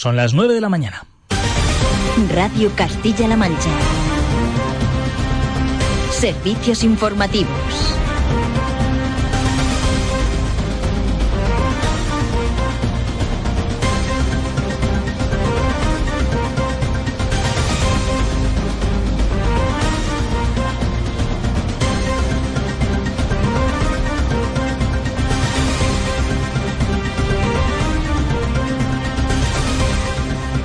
Son las 9 de la mañana. Radio Castilla-La Mancha. Servicios informativos.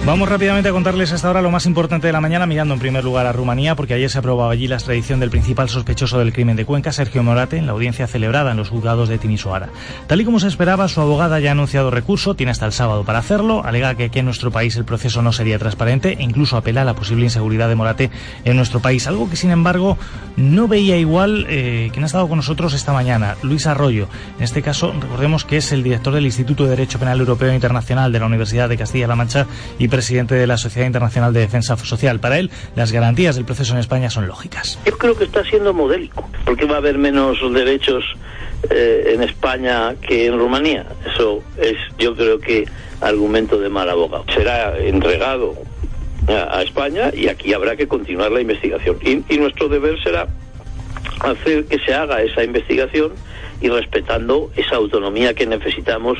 Vamos rápidamente a contarles hasta ahora lo más importante de la mañana, mirando en primer lugar a Rumanía, porque ayer se aprobaba allí la extradición del principal sospechoso del crimen de Cuenca, Sergio Morate, en la audiencia celebrada en los juzgados de Timisoara. Tal y como se esperaba, su abogada ya ha anunciado recurso, tiene hasta el sábado para hacerlo, alega que aquí en nuestro país el proceso no sería transparente e incluso apela a la posible inseguridad de Morate en nuestro país, algo que sin embargo no veía igual eh, quien ha estado con nosotros esta mañana, Luis Arroyo. En este caso, recordemos que es el director del Instituto de Derecho Penal Europeo Internacional de la Universidad de Castilla-La Mancha y presidente de la Sociedad Internacional de Defensa Social. Para él, las garantías del proceso en España son lógicas. Yo creo que está siendo modélico, porque va a haber menos derechos eh, en España que en Rumanía. Eso es, yo creo que, argumento de mal abogado. Será entregado a, España y aquí habrá que continuar la investigación. Y, y nuestro deber será hacer que se haga esa investigación y respetando esa autonomía que necesitamos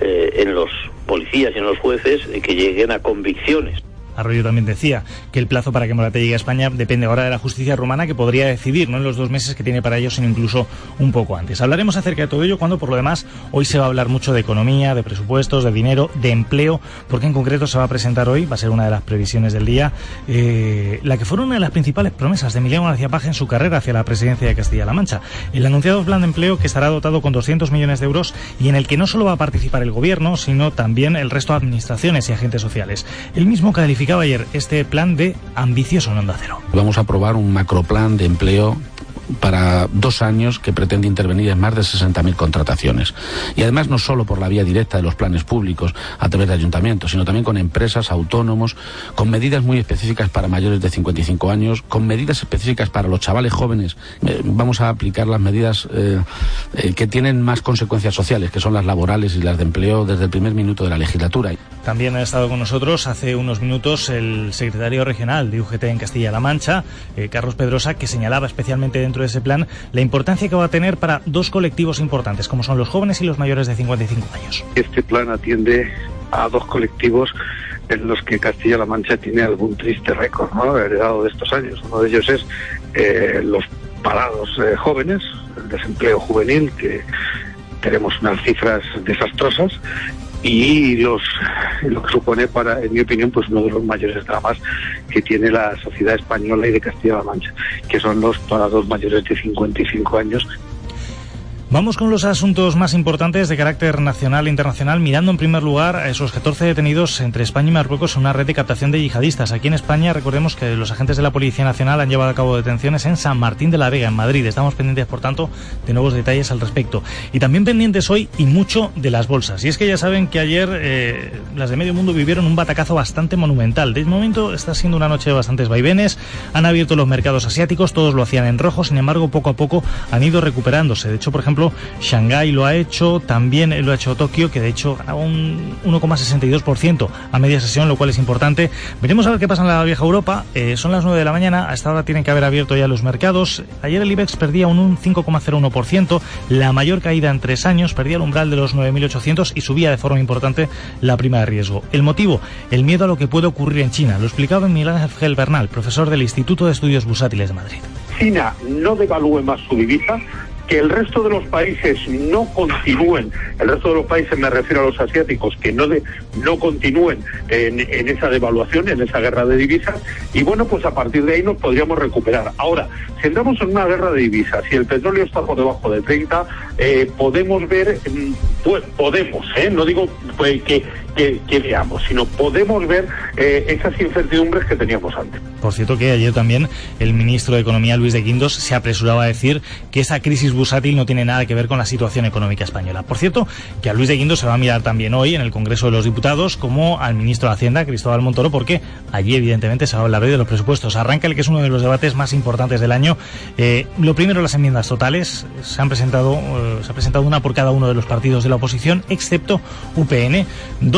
eh, en los policías y en los jueces de que lleguen a convicciones. Arroyo también decía que el plazo para que Morate llegue a España depende ahora de la justicia rumana que podría decidir, no en los dos meses que tiene para ello, sino incluso un poco antes. Hablaremos acerca de todo ello cuando, por lo demás, hoy se va a hablar mucho de economía, de presupuestos, de dinero, de empleo, porque en concreto se va a presentar hoy, va a ser una de las previsiones del día, eh, la que fue una de las principales promesas de Emiliano García Paje en su carrera hacia la presidencia de Castilla-La Mancha. El anunciado plan de empleo que estará dotado con 200 millones de euros y en el que no solo va a participar el gobierno, sino también el resto de administraciones y agentes sociales. El mismo calificaba ayer este plan de ambicioso en Onda Cero. Vamos a aprobar un macroplan de empleo para dos años que pretende intervenir en más de 60.000 contrataciones. Y además no solo por la vía directa de los planes públicos a través de ayuntamientos, sino también con empresas, autónomos, con medidas muy específicas para mayores de 55 años, con medidas específicas para los chavales jóvenes. Eh, vamos a aplicar las medidas eh, eh, que tienen más consecuencias sociales, que son las laborales y las de empleo desde el primer minuto de la legislatura. También ha estado con nosotros hace unos minutos el secretario regional de UGT en Castilla-La Mancha, Carlos Pedrosa, que señalaba especialmente dentro de ese plan la importancia que va a tener para dos colectivos importantes, como son los jóvenes y los mayores de 55 años. Este plan atiende a dos colectivos en los que Castilla-La Mancha tiene algún triste récord ¿no? heredado de estos años. Uno de ellos es eh, los parados eh, jóvenes, el desempleo juvenil, que tenemos unas cifras desastrosas, y los, lo que supone para, en mi opinión, pues uno de los mayores dramas que tiene la sociedad española y de Castilla-La Mancha, que son los parados mayores de 55 años Vamos con los asuntos más importantes de carácter nacional e internacional, mirando en primer lugar a esos 14 detenidos entre España y Marruecos en una red de captación de yihadistas. Aquí en España, recordemos que los agentes de la Policía Nacional han llevado a cabo detenciones en San Martín de la Vega, en Madrid. Estamos pendientes, por tanto, de nuevos detalles al respecto. Y también pendientes hoy y mucho de las bolsas. Y es que ya saben que ayer eh, las de medio mundo vivieron un batacazo bastante monumental. De momento está siendo una noche de bastantes vaivenes. Han abierto los mercados asiáticos, todos lo hacían en rojo, sin embargo, poco a poco han ido recuperándose. De hecho, por ejemplo, Shanghái lo ha hecho, también lo ha hecho Tokio, que de hecho ganaba un 1,62% a media sesión, lo cual es importante. Veremos a ver qué pasa en la vieja Europa. Eh, son las 9 de la mañana, a esta hora tienen que haber abierto ya los mercados. Ayer el IBEX perdía un 5,01%, la mayor caída en tres años, perdía el umbral de los 9.800 y subía de forma importante la prima de riesgo. El motivo, el miedo a lo que puede ocurrir en China. Lo explicaba Miguel Ángel Bernal, profesor del Instituto de Estudios Busátiles de Madrid. China no devalúe más su divisa, que el resto de los países no continúen, el resto de los países me refiero a los asiáticos, que no, no continúen en, esa devaluación, en esa guerra de divisas, y bueno, pues a partir de ahí nos podríamos recuperar. Ahora, si entramos en una guerra de divisas y el petróleo está por debajo de 30, eh, podemos ver, mm, pues podemos, ¿eh? no digo pues, que, que, veamos, sino podemos ver eh, esas incertidumbres que teníamos antes. Por cierto que ayer también el ministro de Economía, Luis de Guindos, se apresuraba a decir que esa crisis bursátil no tiene nada que ver con la situación económica española. Por cierto, que a Luis de Guindos se va a mirar también hoy en el Congreso de los Diputados como al ministro de Hacienda, Cristóbal Montoro, porque allí evidentemente se va a hablar de los presupuestos. Arranca el que es uno de los debates más importantes del año. Eh, lo primero, las enmiendas totales. Se han presentado, eh, se ha presentado una por cada uno de los partidos de la oposición, excepto UPN.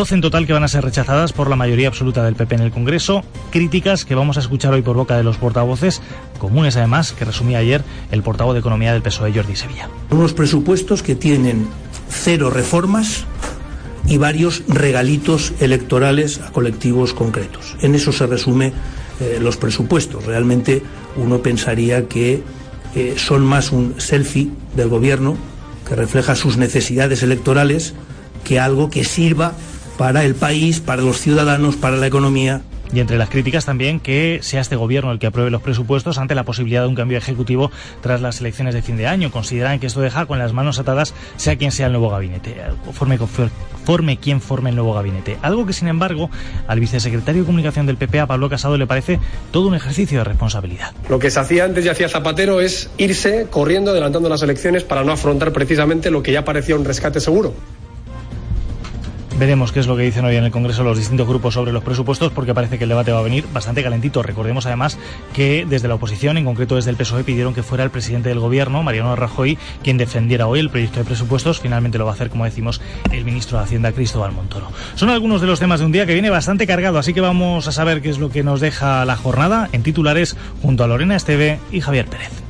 12 en total que van a ser rechazadas por la mayoría absoluta del PP en el Congreso. Críticas que vamos a escuchar hoy por boca de los portavoces, comunes además, que resumía ayer el portavoz de Economía del PSOE, Jordi Sevilla. Unos presupuestos que tienen cero reformas y varios regalitos electorales a colectivos concretos. En eso se resume eh, los presupuestos. Realmente uno pensaría que eh, son más un selfie del gobierno que refleja sus necesidades electorales que algo que sirva para el país, para los ciudadanos, para la economía. Y entre las críticas también que sea este gobierno el que apruebe los presupuestos ante la posibilidad de un cambio ejecutivo tras las elecciones de fin de año. Consideran que esto deja con las manos atadas sea quien sea el nuevo gabinete, forme, forme quien forme el nuevo gabinete. Algo que, sin embargo, al vicesecretario de Comunicación del PP, a Pablo Casado, le parece todo un ejercicio de responsabilidad. Lo que se hacía antes y hacía Zapatero es irse corriendo, adelantando las elecciones para no afrontar precisamente lo que ya parecía un rescate seguro. Veremos qué es lo que dicen hoy en el Congreso los distintos grupos sobre los presupuestos, porque parece que el debate va a venir bastante calentito. Recordemos además que desde la oposición, en concreto desde el PSOE, pidieron que fuera el presidente del Gobierno, Mariano Rajoy, quien defendiera hoy el proyecto de presupuestos. Finalmente lo va a hacer, como decimos, el ministro de Hacienda, Cristóbal Montoro. Son algunos de los temas de un día que viene bastante cargado, así que vamos a saber qué es lo que nos deja la jornada en titulares junto a Lorena Esteve y Javier Pérez.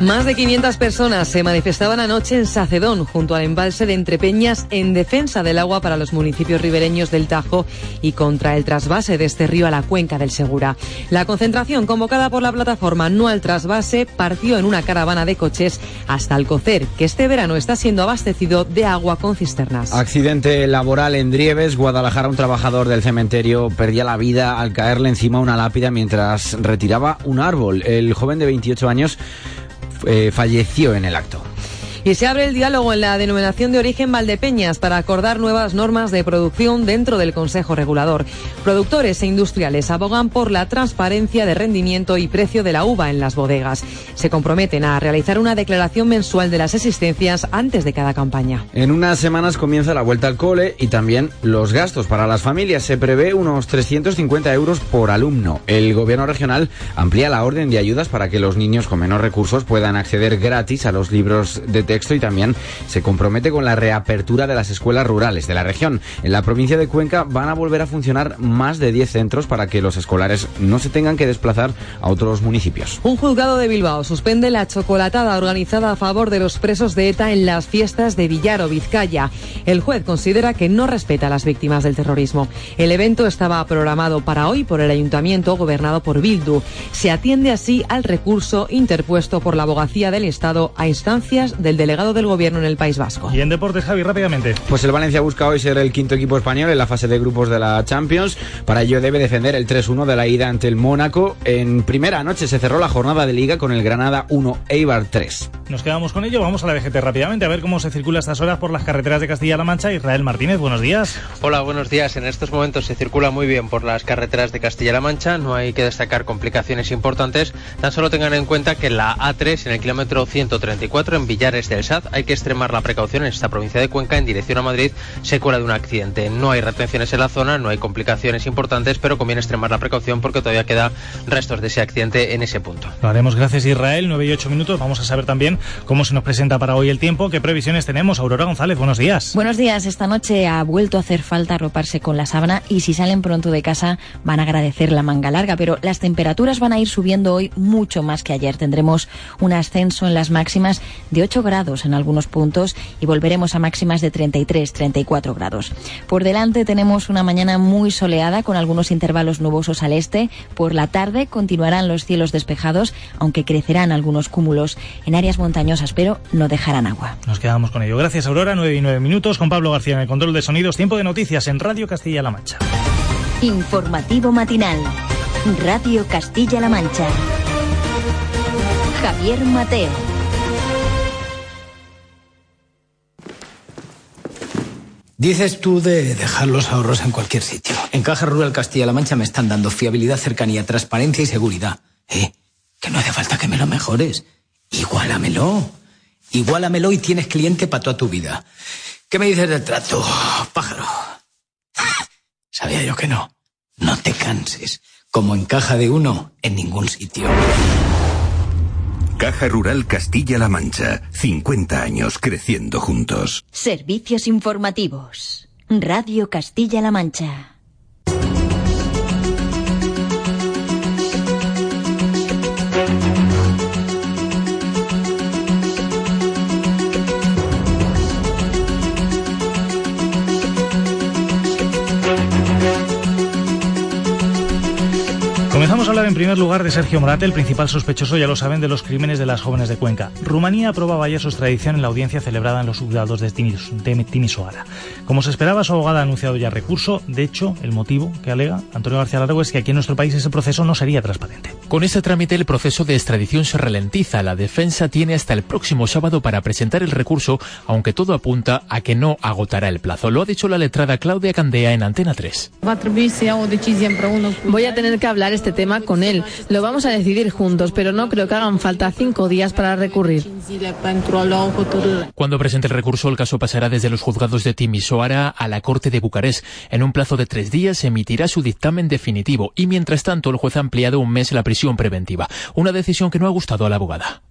Más de 500 personas se manifestaban anoche en Sacedón, junto al embalse de Entrepeñas, en defensa del agua para los municipios ribereños del Tajo y contra el trasvase de este río a la cuenca del Segura. La concentración, convocada por la plataforma No al Trasvase, partió en una caravana de coches hasta Alcocer, que este verano está siendo abastecido de agua con cisternas. Accidente laboral en Drieves, Guadalajara. Un trabajador del cementerio perdía la vida al caerle encima una lápida mientras retiraba un árbol. El joven de 28 años eh, falleció en el acto. Y se abre el diálogo en la denominación de origen Valdepeñas para acordar nuevas normas de producción dentro del Consejo Regulador. Productores e industriales abogan por la transparencia de rendimiento y precio de la uva en las bodegas. Se comprometen a realizar una declaración mensual de las existencias antes de cada campaña. En unas semanas comienza la vuelta al cole y también los gastos para las familias. Se prevé unos 350 euros por alumno. El gobierno regional amplía la orden de ayudas para que los niños con menos recursos puedan acceder gratis a los libros de texto y también se compromete con la reapertura de las escuelas rurales de la región. En la provincia de Cuenca van a volver a funcionar más de 10 centros para que los escolares no se tengan que desplazar a otros municipios. Un juzgado de Bilbao suspende la chocolatada organizada a favor de los presos de ETA en las fiestas de Villar o Vizcaya. El juez considera que no respeta a las víctimas del terrorismo. El evento estaba programado para hoy por el ayuntamiento gobernado por Bildu. Se atiende así al recurso interpuesto por la abogacía del Estado a instancias del delegado del gobierno en el País Vasco. Y en deportes, Javi, rápidamente. Pues el Valencia busca hoy ser el quinto equipo español en la fase de grupos de la Champions. Para ello debe defender el 3-1 de la ida ante el Mónaco. En primera noche se cerró la jornada de liga con el Granada 1, Eibar 3. Nos quedamos con ello. Vamos a la VGT rápidamente a ver cómo se circula estas horas por las carreteras de Castilla-La Mancha. Israel Martínez, buenos días. Hola, buenos días. En estos momentos se circula muy bien por las carreteras de Castilla-La Mancha. No hay que destacar complicaciones importantes. Tan solo tengan en cuenta que la A3 en el kilómetro 134 en Villares del SAD hay que extremar la precaución en esta provincia de Cuenca en dirección a Madrid secuela de un accidente. No hay retenciones en la zona, no hay complicaciones importantes, pero conviene extremar la precaución porque todavía queda restos de ese accidente en ese punto. Lo haremos gracias Israel, 9 y 8 minutos. Vamos a saber también cómo se nos presenta para hoy el tiempo, qué previsiones tenemos. Aurora González, buenos días. Buenos días. Esta noche ha vuelto a hacer falta arroparse con la sábana y si salen pronto de casa van a agradecer la manga larga, pero las temperaturas van a ir subiendo hoy mucho más que ayer. Tendremos un ascenso en las máximas de 8 grados en algunos puntos y volveremos a máximas de 33, 34 grados. Por delante tenemos una mañana muy soleada con algunos intervalos nubosos al este. Por la tarde continuarán los cielos despejados, aunque crecerán algunos cúmulos en áreas montañosas, pero no dejarán agua. Nos quedamos con ello. Gracias, Aurora. 9 y 9 minutos con Pablo García en el control de sonidos. Tiempo de noticias en Radio Castilla-La Mancha. Informativo matinal. Radio Castilla-La Mancha. Javier Mateo. Dices tú de dejar los ahorros en cualquier sitio. En Caja Rural Castilla-La Mancha me están dando fiabilidad, cercanía, transparencia y seguridad. Eh, que no hace falta que me lo mejores. Igualamelo. Igualamelo y tienes cliente para toda tu vida. ¿Qué me dices del trato, pájaro? Sabía yo que no. No te canses. Como en caja de uno, en ningún sitio. Caja Rural Castilla-La Mancha. 50 años creciendo juntos. Servicios informativos. Radio Castilla-La Mancha. Comenzamos a hablar en primer lugar de Sergio Morate, el principal sospechoso, ya lo saben, de los crímenes de las jóvenes de Cuenca. Rumanía aprobaba ayer su extradición en la audiencia celebrada en los juzgados de Timisoara. Como se esperaba, su abogada ha anunciado ya recurso. De hecho, el motivo que alega Antonio García Largo es que aquí en nuestro país ese proceso no sería transparente. Con este trámite, el proceso de extradición se ralentiza. La defensa tiene hasta el próximo sábado para presentar el recurso, aunque todo apunta a que no agotará el plazo. Lo ha dicho la letrada Claudia Candea en Antena 3. Voy a tener que hablar este tema con él. Lo vamos a decidir juntos, pero no creo que hagan falta cinco días para recurrir. Cuando presente el recurso, el caso pasará desde los juzgados de Timisoara a la Corte de Bucarest. En un plazo de tres días se emitirá su dictamen definitivo y, mientras tanto, el juez ha ampliado un mes la prisión preventiva. Una decisión que no ha gustado a la abogada.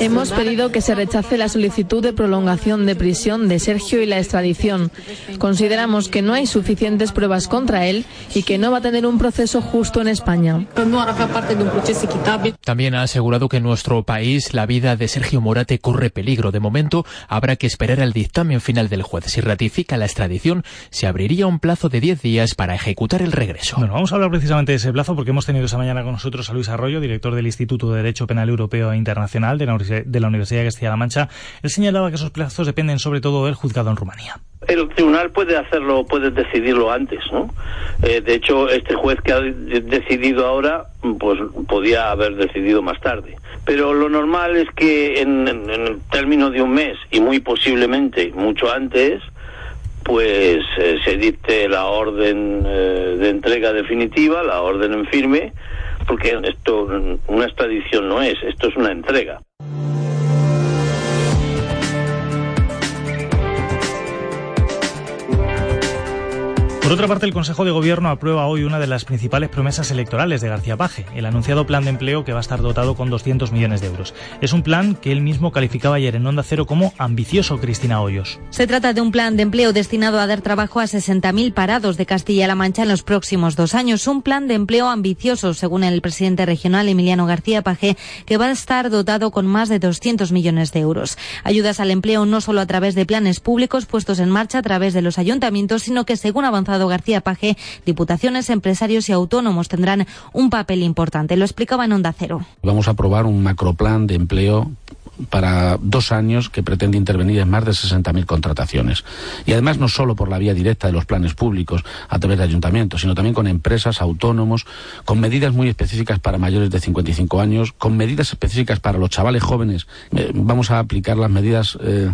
Hemos pedido que se rechace la solicitud de prolongación de prisión de Sergio y la extradición. Consideramos que no hay suficientes pruebas contra él y que no va a tener un proceso justo en España. También ha asegurado que en nuestro país la vida de Sergio Morate corre peligro. De momento habrá que esperar al dictamen final del juez. Si ratifica la extradición, se abriría un plazo de 10 días para ejecutar el regreso. Bueno, vamos a hablar precisamente de ese plazo porque hemos tenido esta mañana con nosotros a Luis Arroyo, director del Instituto de Derecho Penal Europeo e Internacional de la, de la Universidad de Castilla-La Mancha. Él señalaba que esos plazos dependen sobre todo del juzgado en Rumanía. El tribunal puede hacerlo, puede decidirlo antes, ¿no? Eh, de hecho, este juez que ha decidido ahora, pues podía haber decidido más tarde. Pero lo normal es que en, en, en el término de un mes y muy posiblemente mucho antes, pues eh, se dicte la orden eh, de entrega definitiva, la orden en firme, porque esto una extradición no es, esto es una entrega. Por otra parte, el Consejo de Gobierno aprueba hoy una de las principales promesas electorales de García Paje, el anunciado plan de empleo que va a estar dotado con 200 millones de euros. Es un plan que él mismo calificaba ayer en Onda Cero como ambicioso, Cristina Hoyos. Se trata de un plan de empleo destinado a dar trabajo a 60.000 parados de Castilla-La Mancha en los próximos dos años. Un plan de empleo ambicioso, según el presidente regional Emiliano García Paje, que va a estar dotado con más de 200 millones de euros. Ayudas al empleo no solo a través de planes públicos puestos en marcha a través de los ayuntamientos, sino que, según ha García Paje, diputaciones, empresarios y autónomos tendrán un papel importante. Lo explicaba en Onda Cero. Vamos a aprobar un macroplan de empleo para dos años que pretende intervenir en más de 60.000 contrataciones. Y además no solo por la vía directa de los planes públicos a través de ayuntamientos, sino también con empresas, autónomos, con medidas muy específicas para mayores de 55 años, con medidas específicas para los chavales jóvenes. Eh, vamos a aplicar las medidas eh,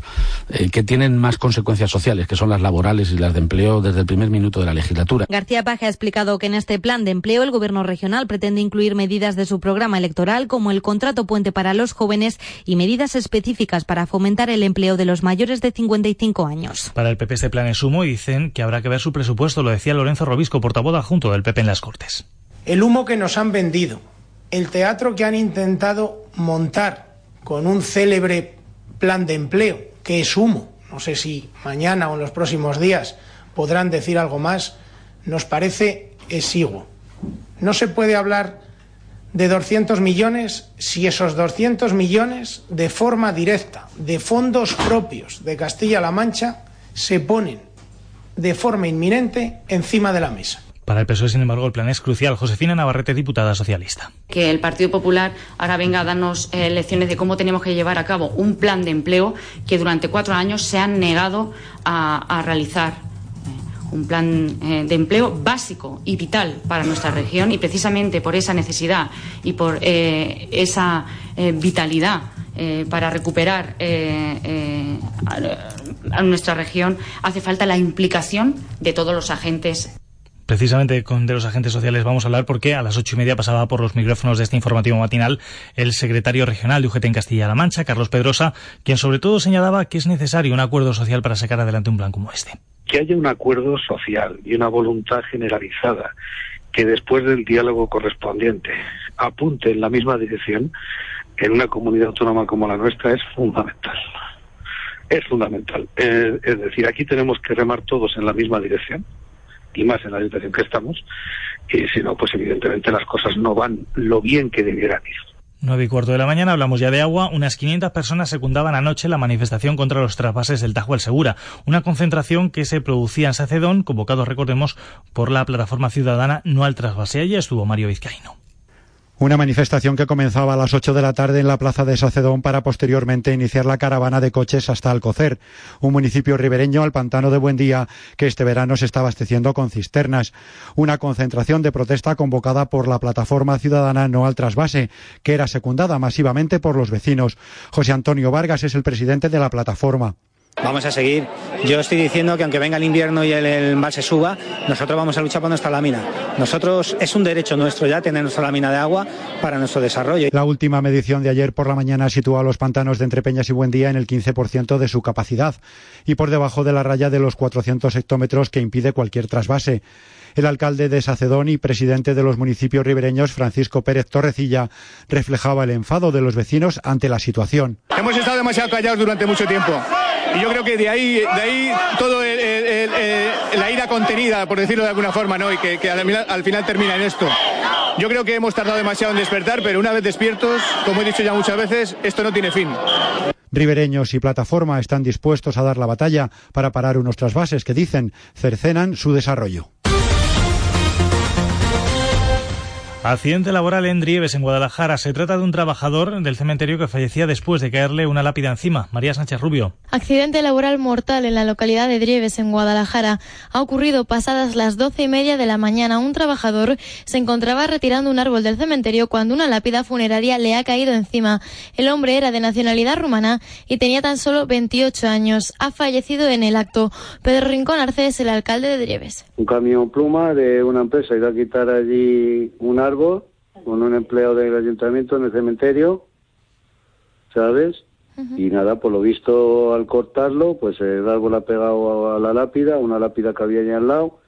eh, que tienen más consecuencias sociales, que son las laborales y las de empleo desde el primer minuto de la legislatura. García Paje ha explicado que en este plan de empleo el gobierno regional pretende incluir medidas de su programa electoral como el contrato puente para los jóvenes y medidas específicas para fomentar el empleo de los mayores de 55 años. Para el PP este plan es humo y dicen que habrá que ver su presupuesto, lo decía Lorenzo Robisco, portavoz adjunto del PP en las Cortes. El humo que nos han vendido el teatro que han intentado montar con un célebre plan de empleo, que es humo, no sé si mañana o en los próximos días podrán decir algo más, nos parece exiguo. No se puede hablar de 200 millones si esos 200 millones de forma directa, de fondos propios de Castilla-La Mancha, se ponen de forma inminente encima de la mesa. Para el PSOE, sin embargo, el plan es crucial. Josefina Navarrete, diputada socialista. Que el Partido Popular ahora venga a darnos eh, lecciones de cómo tenemos que llevar a cabo un plan de empleo que durante cuatro años se han negado a, realizar un plan eh, de empleo básico y vital para nuestra región y precisamente por esa necesidad y por esa vitalidad para recuperar a nuestra región hace falta la implicación de todos los agentes Precisamente con de los agentes sociales vamos a hablar porque a las ocho y media pasaba por los micrófonos de este informativo matinal el secretario regional de UGT en Castilla-La Mancha, Carlos Pedrosa, quien sobre todo señalaba que es necesario un acuerdo social para sacar adelante un plan como este. Que haya un acuerdo social y una voluntad generalizada que después del diálogo correspondiente apunte en la misma dirección en una comunidad autónoma como la nuestra es fundamental. Es fundamental. Eh, es decir, aquí tenemos que remar todos en la misma dirección y más en la situación que estamos, y si no, pues evidentemente las cosas no van lo bien que debieran ir. 9 y cuarto de la mañana, hablamos ya de agua. Unas 500 personas secundaban anoche la manifestación contra los trasvases del Tajo al Segura. Una concentración que se producía en Sacedón, convocados, recordemos, por la plataforma ciudadana No al Trasvase. Allí estuvo Mario Vizcaíno. Una manifestación que comenzaba a las 8 de la tarde en la plaza de Sacedón para posteriormente iniciar la caravana de coches hasta Alcocer, un municipio ribereño al pantano de Buendía que este verano se está abasteciendo con cisternas. Una concentración de protesta convocada por la plataforma ciudadana No al Trasvase, que era secundada masivamente por los vecinos. José Antonio Vargas es el presidente de la plataforma. Vamos a seguir. Yo estoy diciendo que aunque venga el invierno y el, embalse suba, nosotros vamos a luchar por nuestra lámina. Nosotros es un derecho nuestro ya tener nuestra lámina de agua para nuestro desarrollo. La última medición de ayer por la mañana sitúa a los pantanos de Entrepeñas y Buendía en el 15% de su capacidad y por debajo de la raya de los 400 hectómetros que impide cualquier trasvase. El alcalde de Sacedón y presidente de los municipios ribereños, Francisco Pérez Torrecilla, reflejaba el enfado de los vecinos ante la situación. Hemos estado demasiado callados durante mucho tiempo. Y yo creo que de ahí, de ahí todo la ira contenida, por decirlo de alguna forma, ¿no? Y que, al, final, termina en esto. Yo creo que hemos tardado demasiado en despertar, pero una vez despiertos, como he dicho ya muchas veces, esto no tiene fin. Ribereños y plataforma están dispuestos a dar la batalla para parar unos trasvases que dicen cercenan su desarrollo. Accidente laboral en Drieves, en Guadalajara. Se trata de un trabajador del cementerio que fallecía después de caerle una lápida encima. María Sánchez Rubio. Accidente laboral mortal en la localidad de Drieves, en Guadalajara. Ha ocurrido pasadas las doce y media de la mañana. Un trabajador se encontraba retirando un árbol del cementerio cuando una lápida funeraria le ha caído encima. El hombre era de nacionalidad rumana y tenía tan solo 28 años. Ha fallecido en el acto. Pedro Rincón Arce es el alcalde de Drieves. Un camión pluma de una empresa iba a quitar allí un árbol con un empleo del ayuntamiento en el cementerio, ¿sabes? Y nada, por lo visto al cortarlo, pues el árbol ha pegado a la lápida, una lápida que había ahí al lado,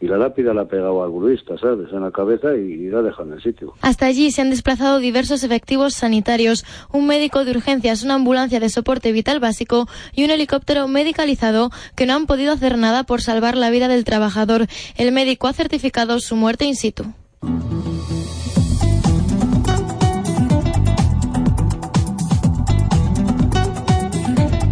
y la lápida la ha pegado al gruista, ¿sabes? En la cabeza y la ha dejado en el sitio. Hasta allí se han desplazado diversos efectivos sanitarios, un médico de urgencias, una ambulancia de soporte vital básico y un helicóptero medicalizado que no han podido hacer nada por salvar la vida del trabajador. El médico ha certificado su muerte in situ.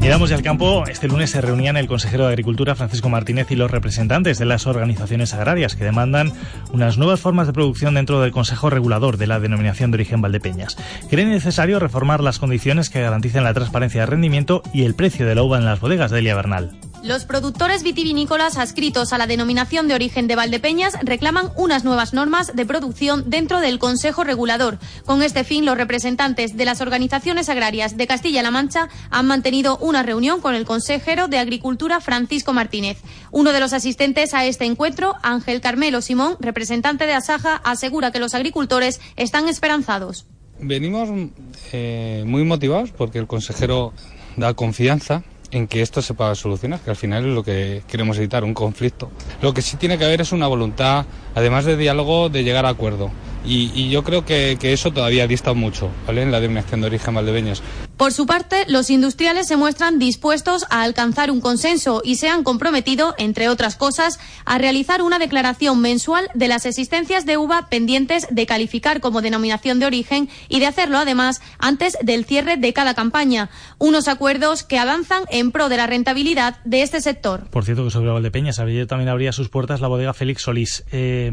Llegamos ya al campo. Este lunes se reunían el consejero de Agricultura, Francisco Martínez, y los representantes de las organizaciones agrarias que demandan unas nuevas formas de producción dentro del Consejo Regulador de la denominación de origen Valdepeñas. Creen necesario reformar las condiciones que garanticen la transparencia de rendimiento y el precio de la uva en las bodegas de Elia Bernal. Los productores vitivinícolas adscritos a la denominación de origen de Valdepeñas reclaman unas nuevas normas de producción dentro del Consejo Regulador. Con este fin, los representantes de las organizaciones agrarias de Castilla-La Mancha han mantenido una reunión con el consejero de Agricultura Francisco Martínez. Uno de los asistentes a este encuentro, Ángel Carmelo Simón, representante de Asaja, asegura que los agricultores están esperanzados. Venimos eh, muy motivados porque el consejero da confianza en que esto se pueda solucionar, que al final es lo que queremos evitar, un conflicto. Lo que sí tiene que haber es una voluntad, además de diálogo, de llegar a acuerdo. Y, yo creo que, eso todavía dista mucho, ¿vale? En la denominación de origen Valdebeñas. Por su parte, los industriales se muestran dispuestos a alcanzar un consenso y se han comprometido, entre otras cosas, a realizar una declaración mensual de las existencias de uva pendientes de calificar como denominación de origen y de hacerlo además antes del cierre de cada campaña. Unos acuerdos que avanzan en pro de la rentabilidad de este sector. Por cierto, que sobre Valdepeñas también abría sus puertas la bodega Félix Solís. Eh,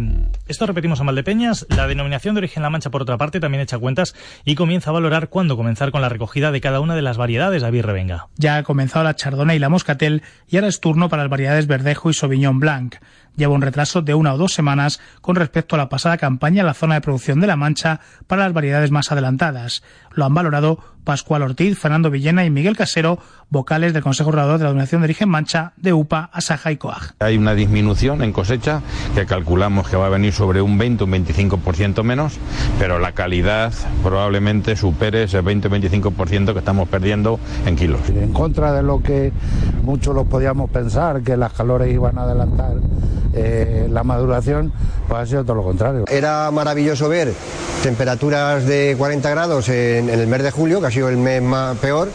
esto repetimos a Valdepeñas. La denominación de origen La Mancha, por otra parte, también echa cuentas y comienza a valorar cuándo comenzar con la recogida de cada una de las variedades. David Revenga. Ya ha comenzado la Chardonnay y la Moscatel y ahora es turno para las variedades Verdejo y Sauvignon Blanc lleva un retraso de una o dos semanas con respecto a la pasada campaña en la zona de producción de La Mancha para las variedades más adelantadas. Lo han valorado Pascual Ortiz, Fernando Villena y Miguel Casero, vocales del Consejo Regulador de la Dominación de Origen Mancha de UPA, Asaja y Coag. Hay una disminución en cosecha que calculamos que va a venir sobre un 20 un 25% menos, pero la calidad probablemente supere ese 20 o 25% que estamos perdiendo en kilos. En contra de lo que muchos los podíamos pensar, que las calores iban a adelantar eh, la maduración, pues ha sido todo lo contrario. Era maravilloso ver temperaturas de 40 grados en, el mes de julio, que ha sido el mes más peor,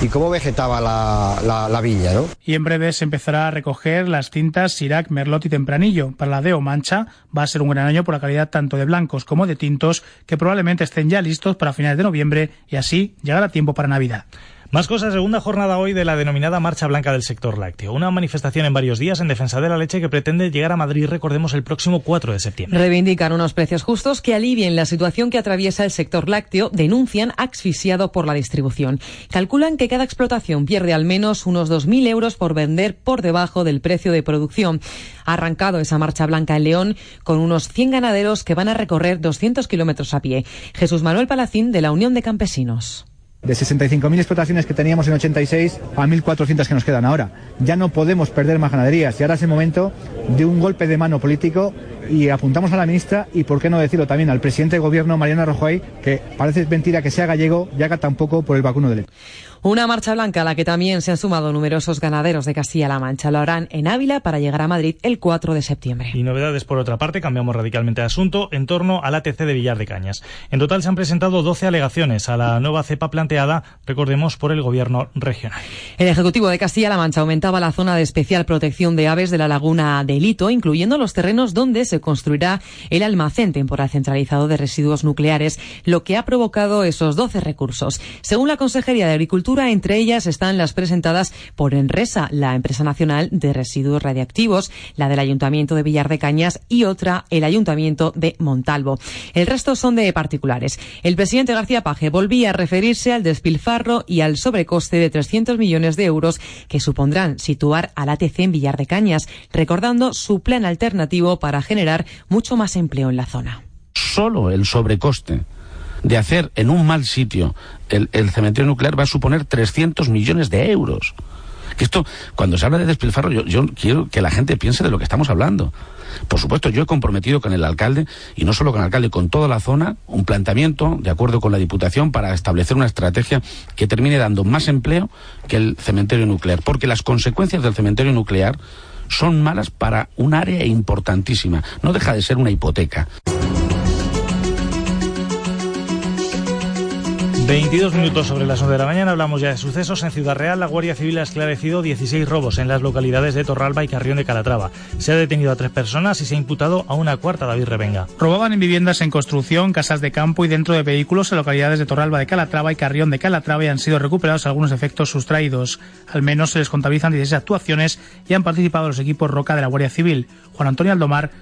y cómo vegetaba la, la, viña. ¿no? Y en breve se empezará a recoger las tintas Sirac, Merlot y Tempranillo. Para la Deo Mancha va a ser un gran año por la calidad tanto de blancos como de tintos, que probablemente estén ya listos para finales de noviembre y así llegar a tiempo para Navidad. Más cosas, segunda jornada hoy de la denominada Marcha Blanca del sector lácteo. Una manifestación en varios días en defensa de la leche que pretende llegar a Madrid, recordemos, el próximo 4 de septiembre. Reivindican unos precios justos que alivien la situación que atraviesa el sector lácteo, denuncian asfixiado por la distribución. Calculan que cada explotación pierde al menos unos 2.000 euros por vender por debajo del precio de producción. Ha arrancado esa Marcha Blanca en León con unos 100 ganaderos que van a recorrer 200 kilómetros a pie. Jesús Manuel Palacín de la Unión de Campesinos de 65.000 explotaciones que teníamos en 86 a 1.400 que nos quedan ahora. Ya no podemos perder más ganaderías y ahora es el momento de un golpe de mano político y apuntamos a la ministra y, por qué no decirlo también, al presidente de gobierno, Mariano Rajoy, que parece mentira que sea gallego y haga tampoco por el vacuno de leche. Una marcha blanca a la que también se han sumado numerosos ganaderos de Castilla-La Mancha. Lo harán en Ávila para llegar a Madrid el 4 de septiembre. Y novedades por otra parte, cambiamos radicalmente de asunto, en torno al ATC de Villar de Cañas. En total se han presentado 12 alegaciones a la nueva cepa planteada, recordemos, por el gobierno regional. El Ejecutivo de Castilla-La Mancha aumentaba la zona de especial protección de aves de la laguna de Lito, incluyendo los terrenos donde se construirá el almacén temporal centralizado de residuos nucleares, lo que ha provocado esos 12 recursos. Según la Consejería de Agricultura, entre ellas están las presentadas por Enresa, la empresa nacional de residuos radiactivos, la del Ayuntamiento de Villar de Cañas y otra, el Ayuntamiento de Montalvo. El resto son de particulares. El presidente García Paje volvía a referirse al despilfarro y al sobrecoste de 300 millones de euros que supondrán situar al ATC en Villar de Cañas, recordando su plan alternativo para generar mucho más empleo en la zona. Solo el sobrecoste de hacer en un mal sitio el, cementerio nuclear va a suponer 300 millones de euros. Que esto, cuando se habla de despilfarro, yo, yo quiero que la gente piense de lo que estamos hablando. Por supuesto, yo he comprometido con el alcalde, y no solo con el alcalde, con toda la zona, un planteamiento, de acuerdo con la Diputación, para establecer una estrategia que termine dando más empleo que el cementerio nuclear. Porque las consecuencias del cementerio nuclear son malas para un área importantísima. No deja de ser una hipoteca. 22 minutos sobre las 9 de la mañana hablamos ya de sucesos. En Ciudad Real, la Guardia Civil ha esclarecido 16 robos en las localidades de Torralba y Carrión de Calatrava. Se ha detenido a tres personas y se ha imputado a una cuarta, David Revenga. Robaban en viviendas en construcción, casas de campo y dentro de vehículos en localidades de Torralba de Calatrava y Carrión de Calatrava y han sido recuperados algunos efectos sustraídos. Al menos se les contabilizan 16 actuaciones y han participado los equipos Roca de la Guardia Civil. Juan Antonio Aldomar,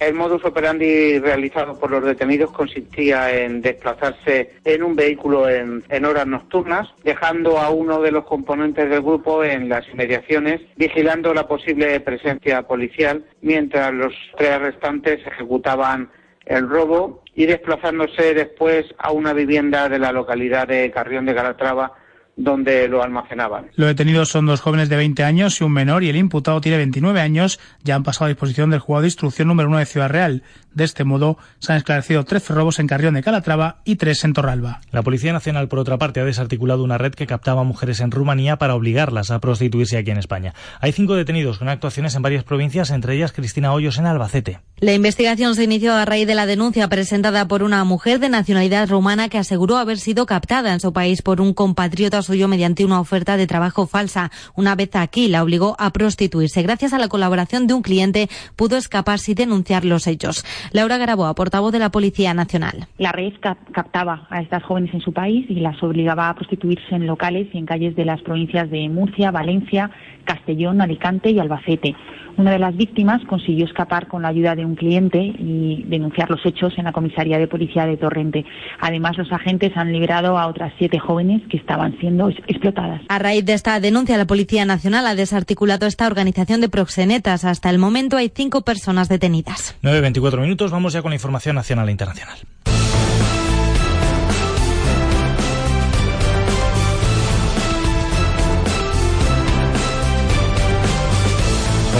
El modus operandi realizado por los detenidos consistía en desplazarse en un vehículo en, horas nocturnas, dejando a uno de los componentes del grupo en las inmediaciones, vigilando la posible presencia policial, mientras los tres restantes ejecutaban el robo y desplazándose después a una vivienda de la localidad de Carrión de Calatrava donde lo almacenaban. Los detenidos son dos jóvenes de 20 años y un menor y el imputado tiene 29 años. Ya han pasado a disposición del juzgado de instrucción número 1 de Ciudad Real. De este modo, se han esclarecido 13 robos en Carrión de Calatrava y 3 en Torralba. La Policía Nacional, por otra parte, ha desarticulado una red que captaba mujeres en Rumanía para obligarlas a prostituirse aquí en España. Hay cinco detenidos con actuaciones en varias provincias, entre ellas Cristina Hoyos en Albacete. La investigación se inició a raíz de la denuncia presentada por una mujer de nacionalidad rumana que aseguró haber sido captada en su país por un compatriota suyo mediante una oferta de trabajo falsa. Una vez aquí la obligó a prostituirse. Gracias a la colaboración de un cliente pudo escapar sin denunciar los hechos. Laura Garaboa, portavoz de la Policía Nacional. La red captaba a estas jóvenes en su país y las obligaba a prostituirse en locales y en calles de las provincias de Murcia, Valencia, Castellón, Alicante y Albacete. Una de las víctimas consiguió escapar con la ayuda de un cliente y denunciar los hechos en la comisaría de policía de Torrente. Además, los agentes han liberado a otras siete jóvenes que estaban siendo explotadas. A raíz de esta denuncia, la Policía Nacional ha desarticulado esta organización de proxenetas. Hasta el momento hay cinco personas detenidas. 9.24 minutos. Vamos ya con la información nacional e internacional.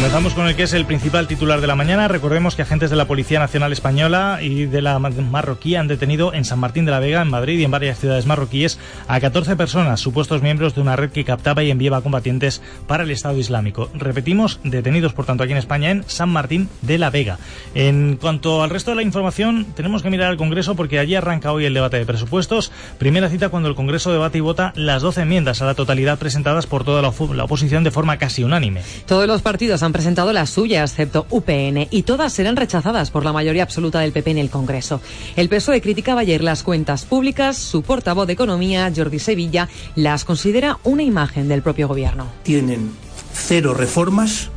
Comenzamos con el que es el principal titular de la mañana. Recordemos que agentes de la Policía Nacional Española y de la marroquí han detenido en San Martín de la Vega, en Madrid y en varias ciudades marroquíes a 14 personas, supuestos miembros de una red que captaba y enviaba combatientes para el Estado Islámico. Repetimos, detenidos por tanto aquí en España en San Martín de la Vega. En cuanto al resto de la información, tenemos que mirar al Congreso porque allí arranca hoy el debate de presupuestos. Primera cita cuando el Congreso debate y vota las 12 enmiendas a la totalidad presentadas por toda la, la oposición de forma casi unánime. Todos los partidos han han presentado la suya, excepto UPN, y todas serán rechazadas por la mayoría absoluta del PP en el Congreso. El PSOE criticaba ayer las cuentas públicas. Su portavoz de Economía, Jordi Sevilla, las considera una imagen del propio gobierno. Tienen cero reformas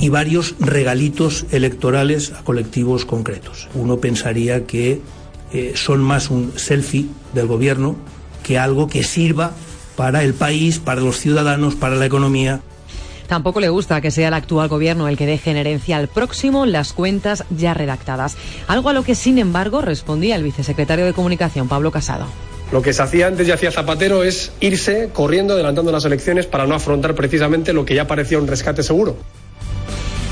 y varios regalitos electorales a colectivos concretos. Uno pensaría que eh, son más un selfie del gobierno que algo que sirva para el país, para los ciudadanos, para la economía. Tampoco le gusta que sea el actual gobierno el que deje en herencia al próximo las cuentas ya redactadas. Algo a lo que, sin embargo, respondía el vicesecretario de Comunicación, Pablo Casado. Lo que se hacía antes y hacía Zapatero es irse corriendo, adelantando las elecciones para no afrontar precisamente lo que ya parecía un rescate seguro.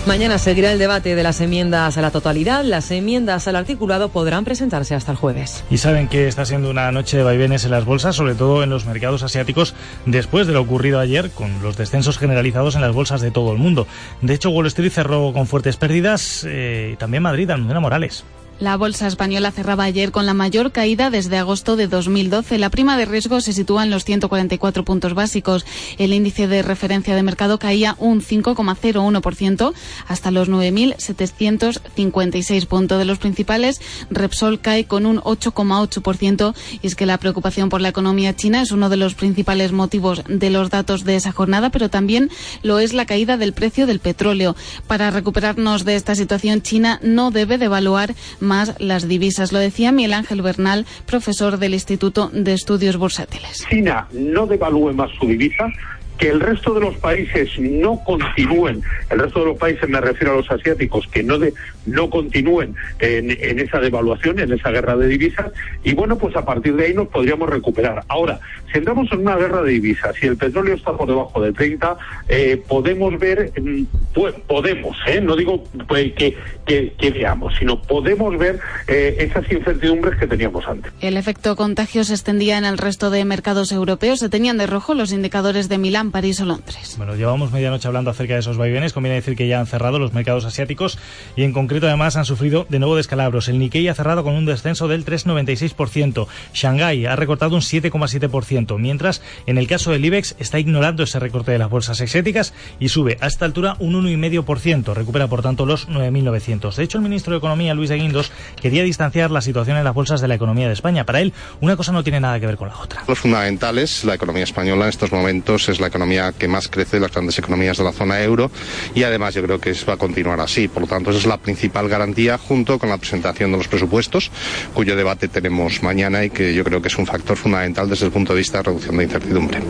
Mañana seguirá el debate de las enmiendas a la totalidad. Las enmiendas al articulado podrán presentarse hasta el jueves. Y saben que está siendo una noche de vaivenes en las bolsas, sobre todo en los mercados asiáticos, después de lo ocurrido ayer con los descensos generalizados en las bolsas de todo el mundo. De hecho, Wall Street cerró con fuertes pérdidas eh, y también Madrid, Almudena Morales. La bolsa española cerraba ayer con la mayor caída desde agosto de 2012. La prima de riesgo se sitúa en los 144 puntos básicos. El índice de referencia de mercado caía un 5,01% hasta los 9.756 puntos. De los principales, Repsol cae con un 8,8% y es que la preocupación por la economía china es uno de los principales motivos de los datos de esa jornada, pero también lo es la caída del precio del petróleo. Para recuperarnos de esta situación, China no debe devaluar más las divisas. Lo decía Miguel Ángel Bernal, profesor del Instituto de Estudios Bursátiles. China no devalúe más su divisa, que el resto de los países no continúen, el resto de los países me refiero a los asiáticos, que no de, no continúen en, en, esa devaluación, en esa guerra de divisas, y bueno, pues a partir de ahí nos podríamos recuperar. Ahora, si entramos en una guerra de divisas, si el petróleo está por debajo de 30, eh, podemos ver, mm, pues podemos, ¿eh? no digo pues, que, que, que, veamos, sino podemos ver eh, esas incertidumbres que teníamos antes. El efecto contagio se extendía en el resto de mercados europeos, se tenían de rojo los indicadores de Milán París o Londres. Bueno, llevamos medianoche hablando acerca de esos vaivenes. Conviene decir que ya han cerrado los mercados asiáticos y en concreto además han sufrido de nuevo descalabros. El Nikkei ha cerrado con un descenso del 3,96%. Shanghái ha recortado un 7,7%, mientras en el caso del IBEX está ignorando ese recorte de las bolsas asiáticas y sube a esta altura un 1,5%. Recupera por tanto los 9.900. De hecho, el ministro de Economía, Luis de Guindos, quería distanciar la situación en las bolsas de la economía de España. Para él, una cosa no tiene nada que ver con la otra. Los fundamentales, la economía española en estos momentos es la economía que más crece de las grandes economías de la zona euro y además yo creo que va a continuar así. Por lo tanto, esa es la principal garantía junto con la presentación de los presupuestos, cuyo debate tenemos mañana y que yo creo que es un factor fundamental desde el punto de vista de reducción de incertidumbre.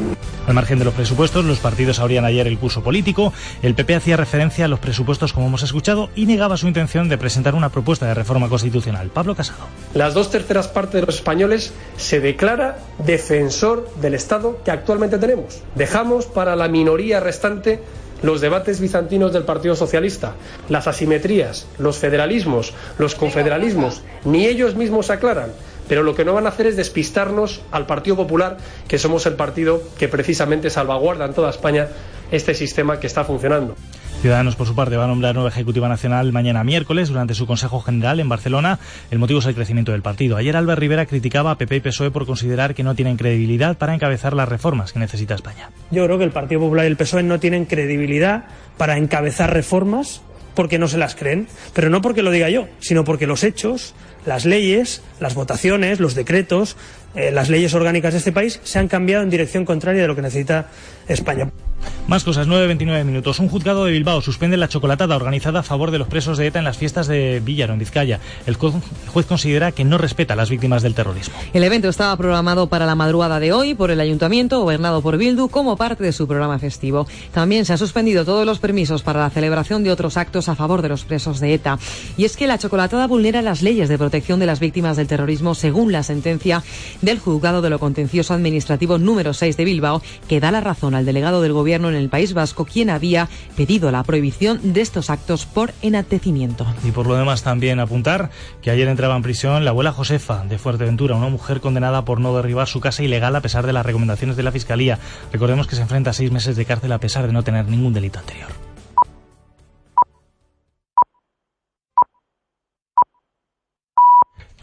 Al margen de los presupuestos, los partidos abrían ayer el curso político. El PP hacía referencia a los presupuestos, como hemos escuchado, y negaba su intención de presentar una propuesta de reforma constitucional. Pablo Casado. Las dos terceras partes de los españoles se declara defensor del Estado que actualmente tenemos. Dejamos para la minoría restante los debates bizantinos del Partido Socialista, las asimetrías, los federalismos, los confederalismos, ni ellos mismos aclaran pero lo que no van a hacer es despistarnos al Partido Popular, que somos el partido que precisamente salvaguarda en toda España este sistema que está funcionando. Ciudadanos, por su parte, va a nombrar nueva Ejecutiva Nacional mañana miércoles durante su Consejo General en Barcelona. El motivo es el crecimiento del partido. Ayer Albert Rivera criticaba a PP y PSOE por considerar que no tienen credibilidad para encabezar las reformas que necesita España. Yo creo que el Partido Popular y el PSOE no tienen credibilidad para encabezar reformas porque no se las creen, pero no porque lo diga yo, sino porque los hechos, las leyes, las votaciones, los decretos, eh, las leyes orgánicas de este país se han cambiado en dirección contraria de lo que necesita España. Más cosas, 9.29 minutos. Un juzgado de Bilbao suspende la chocolatada organizada a favor de los presos de ETA en las fiestas de Villaro, en Vizcaya. El juez considera que no respeta a las víctimas del terrorismo. El evento estaba programado para la madrugada de hoy por el ayuntamiento, gobernado por Bildu, como parte de su programa festivo. También se han suspendido todos los permisos para la celebración de otros actos a favor de los presos de ETA. Y es que la chocolatada vulnera las leyes de protección de las víctimas del terrorismo según la sentencia del juzgado de lo contencioso administrativo número 6 de Bilbao, que da la razón al delegado del gobierno en el País Vasco, quien había pedido la prohibición de estos actos por enaltecimiento. Y por lo demás también apuntar que ayer entraba en prisión la abuela Josefa de Fuerteventura, una mujer condenada por no derribar su casa ilegal a pesar de las recomendaciones de la Fiscalía. Recordemos que se enfrenta a seis meses de cárcel a pesar de no tener ningún delito anterior.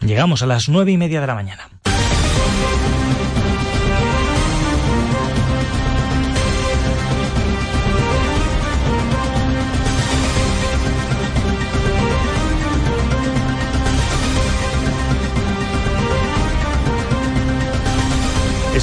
Llegamos a las nueve y media de la mañana.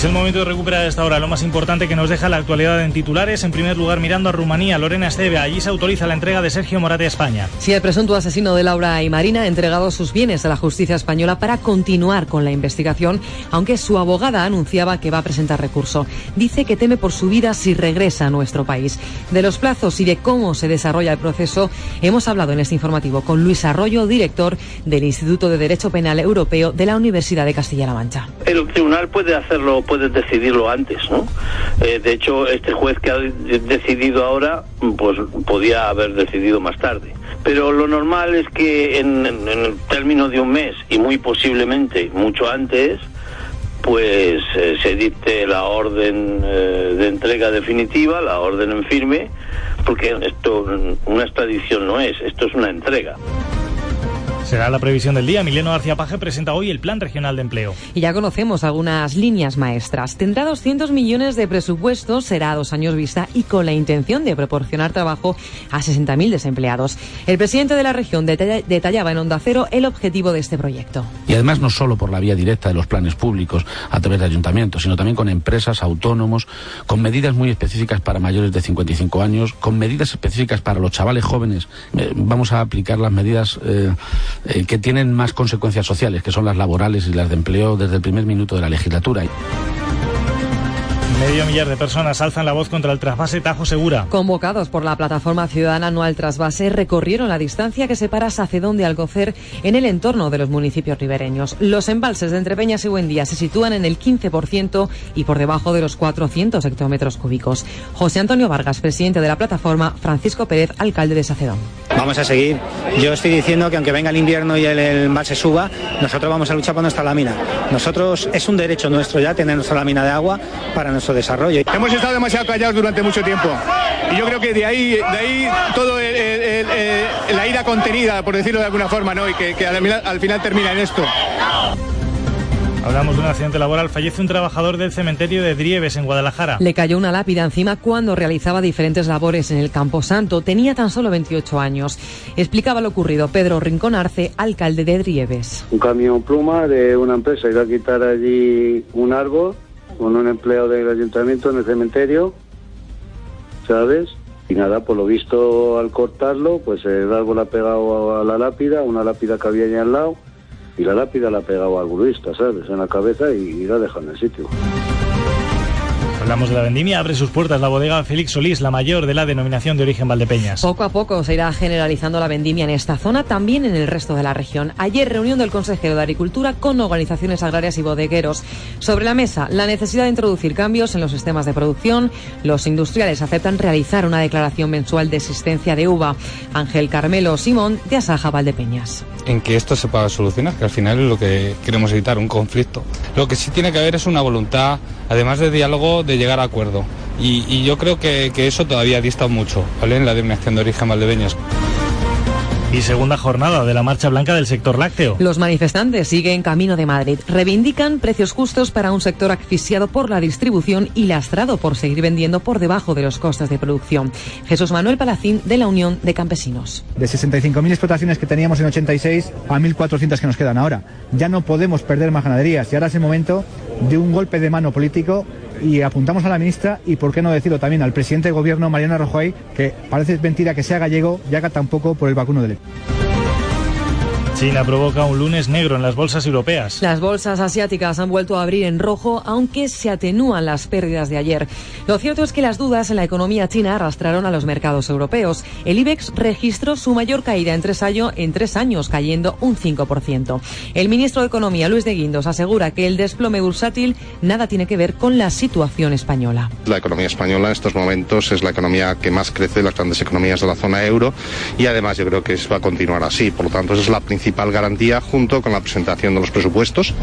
Es el momento de recuperar esta hora lo más importante que nos deja la actualidad en titulares. En primer lugar, mirando a Rumanía, Lorena Esteve. Allí se autoriza la entrega de Sergio Morate a España. Sí, el presunto asesino de Laura y Marina ha entregado sus bienes a la justicia española para continuar con la investigación, aunque su abogada anunciaba que va a presentar recurso. Dice que teme por su vida si regresa a nuestro país. De los plazos y de cómo se desarrolla el proceso, hemos hablado en este informativo con Luis Arroyo, director del Instituto de Derecho Penal Europeo de la Universidad de Castilla-La Mancha. El tribunal puede hacerlo puedes decidirlo antes, ¿no? Eh, de hecho, este juez que ha decidido ahora, pues podía haber decidido más tarde. Pero lo normal es que en, el término de un mes y muy posiblemente mucho antes, pues eh, se dicte la orden eh, de entrega definitiva, la orden en firme, porque esto una extradición no es, esto es una entrega. Será la previsión del día. Mileno García Paje presenta hoy el Plan Regional de Empleo. Y ya conocemos algunas líneas maestras. Tendrá 200 millones de presupuesto, será a dos años vista y con la intención de proporcionar trabajo a 60.000 desempleados. El presidente de la región detallaba en Onda Cero el objetivo de este proyecto. Y además no solo por la vía directa de los planes públicos a través de ayuntamientos, sino también con empresas, autónomos, con medidas muy específicas para mayores de 55 años, con medidas específicas para los chavales jóvenes. Eh, vamos a aplicar las medidas eh, eh, que tienen más consecuencias sociales, que son las laborales y las de empleo desde el primer minuto de la legislatura. Medio millar de personas alzan la voz contra el trasvase Tajo Segura. Convocados por la plataforma ciudadana Anual Trasvase, recorrieron la distancia que separa Sacedón de Alcocer en el entorno de los municipios ribereños. Los embalses de Entrepeñas y Buendía se sitúan en el 15% y por debajo de los 400 hectómetros cúbicos. José Antonio Vargas, presidente de la plataforma, Francisco Pérez, alcalde de Sacedón. Vamos a seguir. Yo estoy diciendo que aunque venga el invierno y el, embalse suba, nosotros vamos a luchar por nuestra lámina. Nosotros es un derecho nuestro ya tener nuestra lámina de agua para nuestro desarrollo. Hemos estado demasiado callados durante mucho tiempo y yo creo que de ahí, de ahí todo la ira contenida, por decirlo de alguna forma, ¿no? y que, al final termina en esto. Hablamos de un accidente laboral. Fallece un trabajador del cementerio de Drieves, en Guadalajara. Le cayó una lápida encima cuando realizaba diferentes labores en el Campo Santo. Tenía tan solo 28 años. Explicaba lo ocurrido Pedro Rincón Arce, alcalde de Drieves. Un camión pluma de una empresa iba a quitar allí un árbol con un empleado del ayuntamiento en el cementerio, ¿sabes? Y nada, por lo visto al cortarlo, pues el árbol ha pegado a la lápida, una lápida que había ahí al lado, y la lápida la ha pegado al gruista, ¿sabes? En la cabeza y, la deja en el sitio. Hablamos de la vendimia, abre sus puertas la bodega Félix Solís, la mayor de la denominación de origen Valdepeñas. Poco a poco se irá generalizando la vendimia en esta zona, también en el resto de la región. Ayer reunión del consejero de Agricultura con organizaciones agrarias y bodegueros. Sobre la mesa, la necesidad de introducir cambios en los sistemas de producción. Los industriales aceptan realizar una declaración mensual de existencia de uva. Ángel Carmelo Simón, de Asaja Valdepeñas. En que esto se pueda solucionar, que al final es lo que queremos evitar, un conflicto. Lo que sí tiene que haber es una voluntad, además de diálogo, de llegar a acuerdo. Y, yo creo que, eso todavía dista mucho, ¿vale? En la denominación de origen Valdepeñas. Y segunda jornada de la marcha blanca del sector lácteo. Los manifestantes siguen camino de Madrid. Reivindican precios justos para un sector asfixiado por la distribución y lastrado por seguir vendiendo por debajo de los costes de producción. Jesús Manuel Palacín, de la Unión de Campesinos. De 65.000 explotaciones que teníamos en 86 a 1.400 que nos quedan ahora. Ya no podemos perder más ganaderías y ahora es el momento de un golpe de mano político y apuntamos a la ministra y, por qué no decirlo también, al presidente de gobierno, Mariano Rajoy, que parece mentira que sea gallego y haga tampoco por el vacuno de leche. China provoca un lunes negro en las bolsas europeas. Las bolsas asiáticas han vuelto a abrir en rojo, aunque se atenúan las pérdidas de ayer. Lo cierto es que las dudas en la economía china arrastraron a los mercados europeos. El IBEX registró su mayor caída en tres, en tres años, cayendo un 5%. El ministro de Economía, Luis de Guindos, asegura que el desplome bursátil nada tiene que ver con la situación española. La economía española en estos momentos es la economía que más crece de las grandes economías de la zona euro y además yo creo que va a continuar así. Por lo tanto, esa es la principal garantía junto con la presentación de los presupuestos.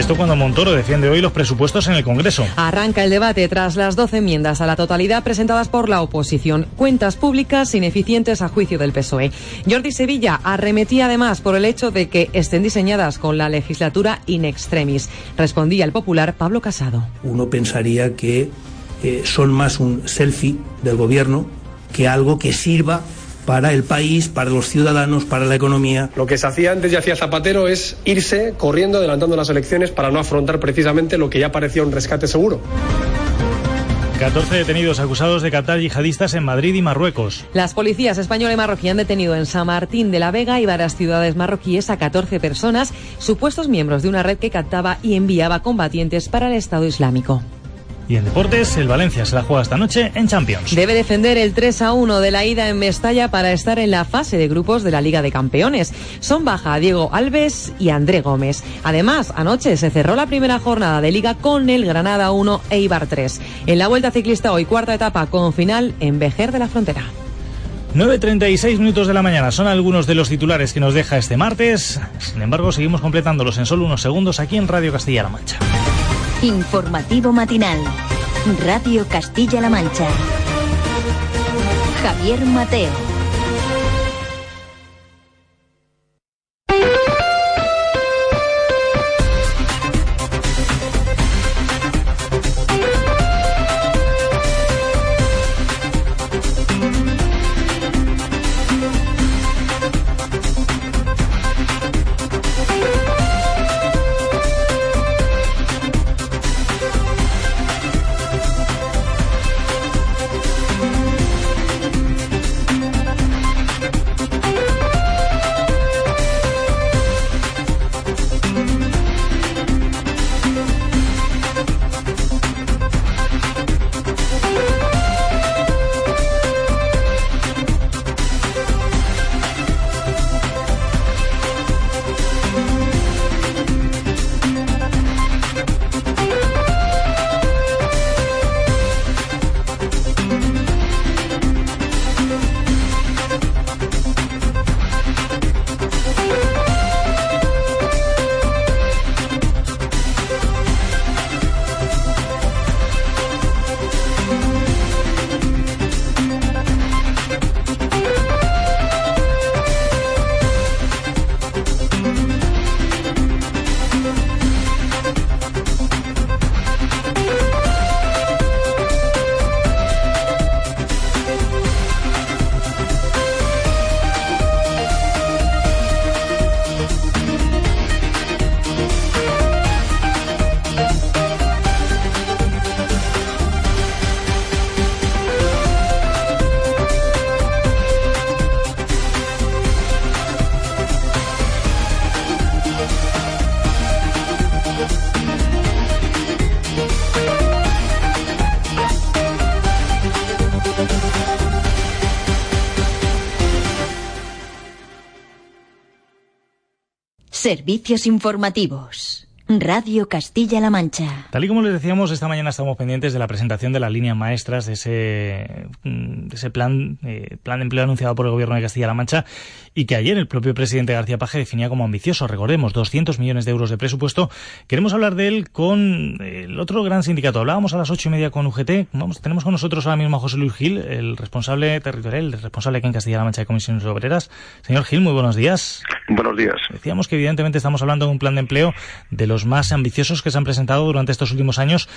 Esto cuando Montoro defiende hoy los presupuestos en el Congreso. Arranca el debate tras las 12 enmiendas a la totalidad presentadas por la oposición. Cuentas públicas ineficientes a juicio del PSOE. Jordi Sevilla arremetía además por el hecho de que estén diseñadas con la legislatura in extremis. Respondía el popular Pablo Casado. Uno pensaría que eh, son más un selfie del gobierno que algo que sirva para el país, para los ciudadanos, para la economía. Lo que se hacía antes y hacía Zapatero es irse corriendo, adelantando las elecciones para no afrontar precisamente lo que ya parecía un rescate seguro. 14 detenidos acusados de captar yihadistas en Madrid y Marruecos. Las policías española y marroquí han detenido en San Martín de la Vega y varias ciudades marroquíes a 14 personas, supuestos miembros de una red que captaba y enviaba combatientes para el Estado Islámico. Y en deportes, el Valencia se la juega esta noche en Champions. Debe defender el 3 a 1 de la ida en Mestalla para estar en la fase de grupos de la Liga de Campeones. Son baja Diego Alves y André Gómez. Además, anoche se cerró la primera jornada de Liga con el Granada 1 e Ibar 3. En la Vuelta Ciclista hoy, cuarta etapa con final en Vejer de la Frontera. 9.36 minutos de la mañana son algunos de los titulares que nos deja este martes. Sin embargo, seguimos completándolos en solo unos segundos aquí en Radio Castilla-La Mancha. Informativo matinal. Radio Castilla-La Mancha. Javier Mateo. Servicios informativos. Radio Castilla-La Mancha. Tal y como les decíamos, esta mañana estamos pendientes de la presentación de las líneas maestras de ese, de ese plan, eh, plan de empleo anunciado por el Gobierno de Castilla-La Mancha y que ayer el propio presidente García Paje definía como ambicioso. Recordemos, 200 millones de euros de presupuesto. Queremos hablar de él con el otro gran sindicato. Hablábamos a las ocho y media con UGT. Vamos, tenemos con nosotros ahora mismo a José Luis Gil, el responsable territorial, el responsable aquí en Castilla-La Mancha de Comisiones Obreras. Señor Gil, muy buenos días. Buenos días. Decíamos que evidentemente estamos hablando de un plan de empleo de los más ambiciosos que se han presentado durante estos últimos años.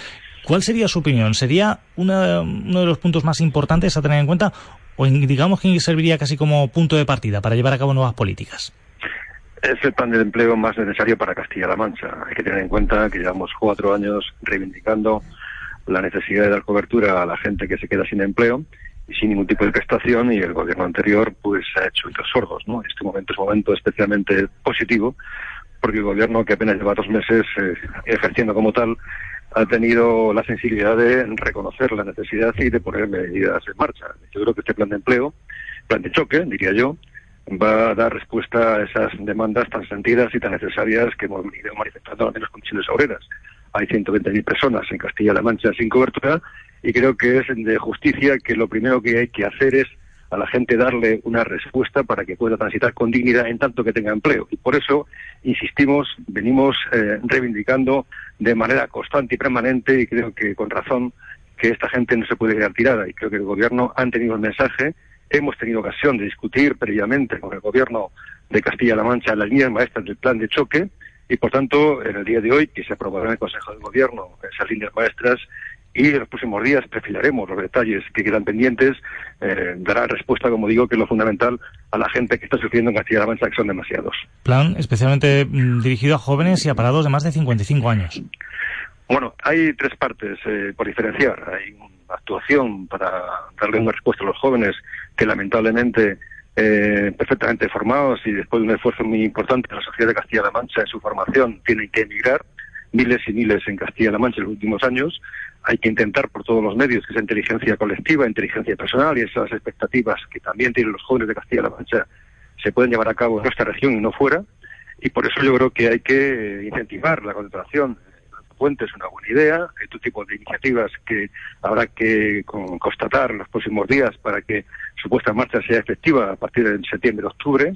¿Cuál sería su opinión? ¿Sería una, uno de los puntos más importantes a tener en cuenta o digamos que serviría casi como punto de partida para llevar a cabo nuevas políticas? Es el plan de empleo más necesario para Castilla-La Mancha. Hay que tener en cuenta que llevamos cuatro años reivindicando la necesidad de dar cobertura a la gente que se queda sin empleo y sin ningún tipo de prestación y el gobierno anterior pues ha hecho oídos sordos. ¿no? Este momento es un momento especialmente positivo porque el gobierno que apenas lleva dos meses eh, ejerciendo como tal ha tenido la sensibilidad de reconocer la necesidad y de poner medidas en marcha. Yo creo que este plan de empleo, plan de choque, diría yo, va a dar respuesta a esas demandas tan sentidas y tan necesarias que hemos venido manifestando en las condiciones obreras. Hay 120.000 personas en Castilla-La Mancha sin cobertura y creo que es de justicia que lo primero que hay que hacer es a la gente darle una respuesta para que pueda transitar con dignidad en tanto que tenga empleo. Y por eso insistimos, venimos eh, reivindicando de manera constante y permanente, y creo que con razón, que esta gente no se puede quedar tirada. Y creo que el Gobierno ha tenido el mensaje. Hemos tenido ocasión de discutir previamente con el Gobierno de Castilla-La Mancha las líneas maestras del plan de choque. Y por tanto, en el día de hoy, que se aprobará en el Consejo del Gobierno esas líneas maestras, y en los próximos días perfilaremos los detalles que quedan pendientes, eh, dará respuesta, como digo, que es lo fundamental a la gente que está sufriendo en Castilla-La Mancha, que son demasiados. Plan especialmente mm, dirigido a jóvenes y a parados de más de 55 años. Bueno, hay tres partes eh, por diferenciar. Hay una actuación para darle una respuesta a los jóvenes que lamentablemente eh, perfectamente formados y después de un esfuerzo muy importante de la sociedad de Castilla-La Mancha en su formación tienen que emigrar miles y miles en Castilla-La Mancha en los últimos años hay que intentar por todos los medios que esa inteligencia colectiva, inteligencia personal y esas expectativas que también tienen los jóvenes de Castilla-La Mancha se pueden llevar a cabo en nuestra región y no fuera. Y por eso yo creo que hay que incentivar la contratación. Puente es una buena idea, todo tipo de iniciativas que habrá que constatar en los próximos días para que su puesta en marcha sea efectiva a partir de septiembre-octubre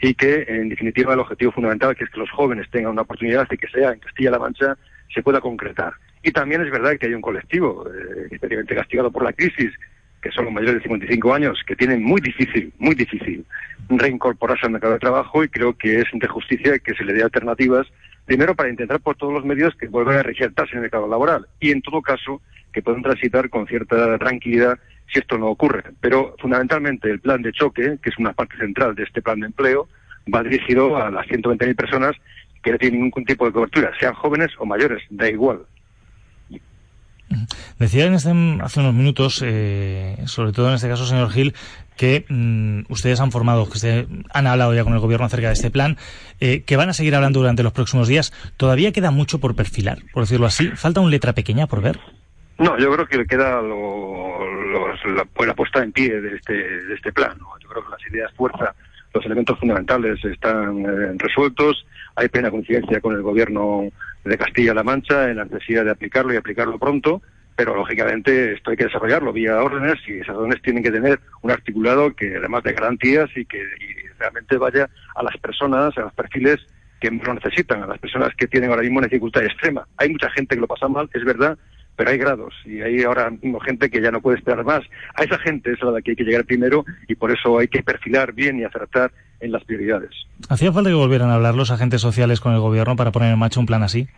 y que, en definitiva, el objetivo fundamental que es que los jóvenes tengan una oportunidad de que sea en Castilla-La Mancha se pueda concretar. Y también es verdad que hay un colectivo eh, especialmente castigado por la crisis, que son los mayores de 55 años, que tienen muy difícil, muy difícil reincorporarse al mercado de trabajo y creo que es de justicia que se le dé alternativas, primero para intentar por todos los medios que vuelvan a reinsertarse en el mercado laboral y en todo caso que puedan transitar con cierta tranquilidad si esto no ocurre. Pero fundamentalmente el plan de choque, que es una parte central de este plan de empleo, va dirigido a las 120.000 personas que no tienen ningún tipo de cobertura, sean jóvenes o mayores, da igual. Decía en este, hace unos minutos, eh, sobre todo en este caso, señor Gil, que mm, ustedes han formado, que se, han hablado ya con el gobierno acerca de este plan, eh, que van a seguir hablando durante los próximos días. Todavía queda mucho por perfilar, por decirlo así. ¿Falta un letra pequeña por ver? No, yo creo que queda lo, la, puesta en pie de este, de este plan. Yo creo que las ideas fuerza, los elementos fundamentales están eh, resueltos. Hay plena coincidencia con el gobierno de Castilla-La Mancha en la necesidad de aplicarlo y aplicarlo pronto, pero lógicamente esto hay que desarrollarlo vía órdenes y esas órdenes tienen que tener un articulado que además de garantías y que realmente vaya a las personas, a los perfiles que lo necesitan, a las personas que tienen ahora mismo una dificultad extrema. Hay mucha gente que lo pasa mal, es verdad, pero hay grados y hay ahora mismo gente que ya no puede esperar más. A esa gente es a la que hay que llegar primero y por eso hay que perfilar bien y acertar en las prioridades. ¿Hacía falta que volvieran a hablar los agentes sociales con el gobierno para poner en marcha un plan así?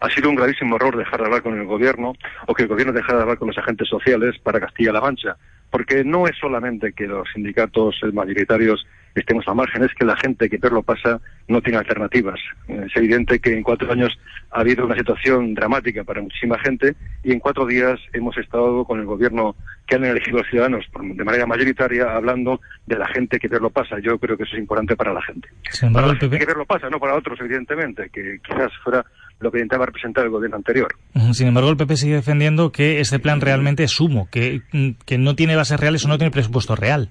Ha sido un gravísimo error dejar de hablar con el gobierno o que el gobierno dejara de hablar con los agentes sociales para Castilla-La Mancha, porque no es solamente que los sindicatos mayoritarios estemos a margen, es que la gente que peor lo pasa no tiene alternativas. Es evidente que en cuatro años ha habido una situación dramática para muchísima gente y en cuatro días hemos estado con el gobierno que han elegido los ciudadanos de manera mayoritaria hablando de la gente que peor lo pasa. Yo creo que eso es importante para la gente. para la gente que peor lo pasa, no para otros, evidentemente, que quizás fuera lo que intentaba representar el gobierno anterior. Sin embargo, el PP sigue defendiendo que este plan realmente es sumo, que, que no tiene bases reales o no tiene presupuesto real.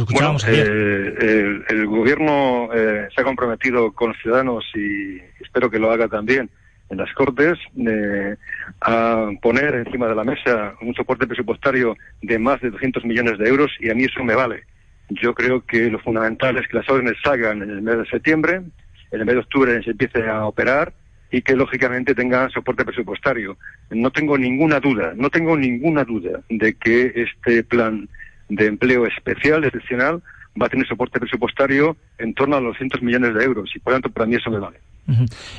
Lo escuchábamos Bueno, ayer. eh, el, el gobierno eh, se ha comprometido con los ciudadanos y espero que lo haga también en las Cortes eh, a poner encima de la mesa un soporte presupuestario de más de 200 millones de euros y a mí eso me vale. Yo creo que lo fundamental es que las órdenes salgan en el mes de septiembre, en el mes de octubre se empiece a operar y que lógicamente tengan soporte presupuestario. No tengo ninguna duda, no tengo ninguna duda de que este plan de empleo especial, excepcional, va a tener soporte presupuestario en torno a los 200 millones de euros y por tanto para mí eso me vale.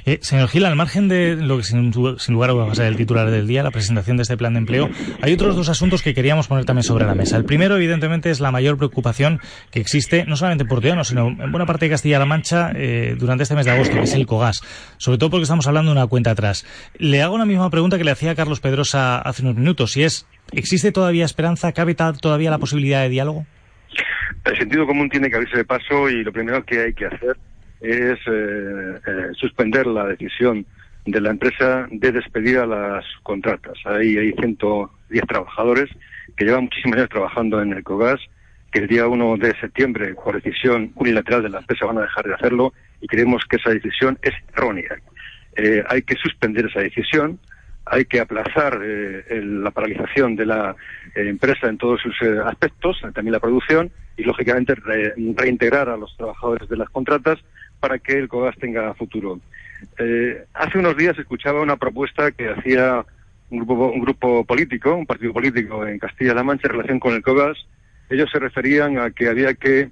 Eh, señor Gil, al margen de lo que sin, lugar va a ser el titular del día, la presentación de este plan de empleo, hay otros dos asuntos que queríamos poner también sobre la mesa. El primero, evidentemente, es la mayor preocupación que existe, no solamente en Puerto Llano, sino en buena parte de Castilla-La Mancha eh, durante este mes de agosto, que es el COGAS. Sobre todo porque estamos hablando de una cuenta atrás. Le hago la misma pregunta que le hacía Carlos Pedrosa hace unos minutos, y es, ¿existe todavía esperanza? ¿Cabe todavía la posibilidad de diálogo? El sentido común tiene que abrirse de paso y lo primero que hay que hacer es eh, eh, suspender la decisión de la empresa de despedir a las contratas. Ahí hay 110 trabajadores que llevan muchísimos años trabajando en el COGAS, que el día 1 de septiembre, por decisión unilateral de la empresa, van a dejar de hacerlo y creemos que esa decisión es errónea. Eh, hay que suspender esa decisión, hay que aplazar eh, la paralización de la eh, empresa en todos sus eh, aspectos, también la producción, y lógicamente re- reintegrar a los trabajadores de las contratas para que el COGAS tenga futuro. Eh, hace unos días escuchaba una propuesta que hacía un grupo, un grupo político, un partido político en Castilla-La Mancha en relación con el COGAS. Ellos se referían a que había que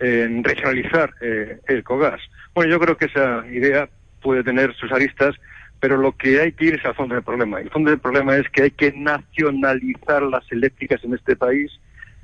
eh, regionalizar eh, el COGAS. Bueno, yo creo que esa idea puede tener sus aristas, pero lo que hay que ir es al fondo del problema. El fondo del problema es que hay que nacionalizar las eléctricas en este país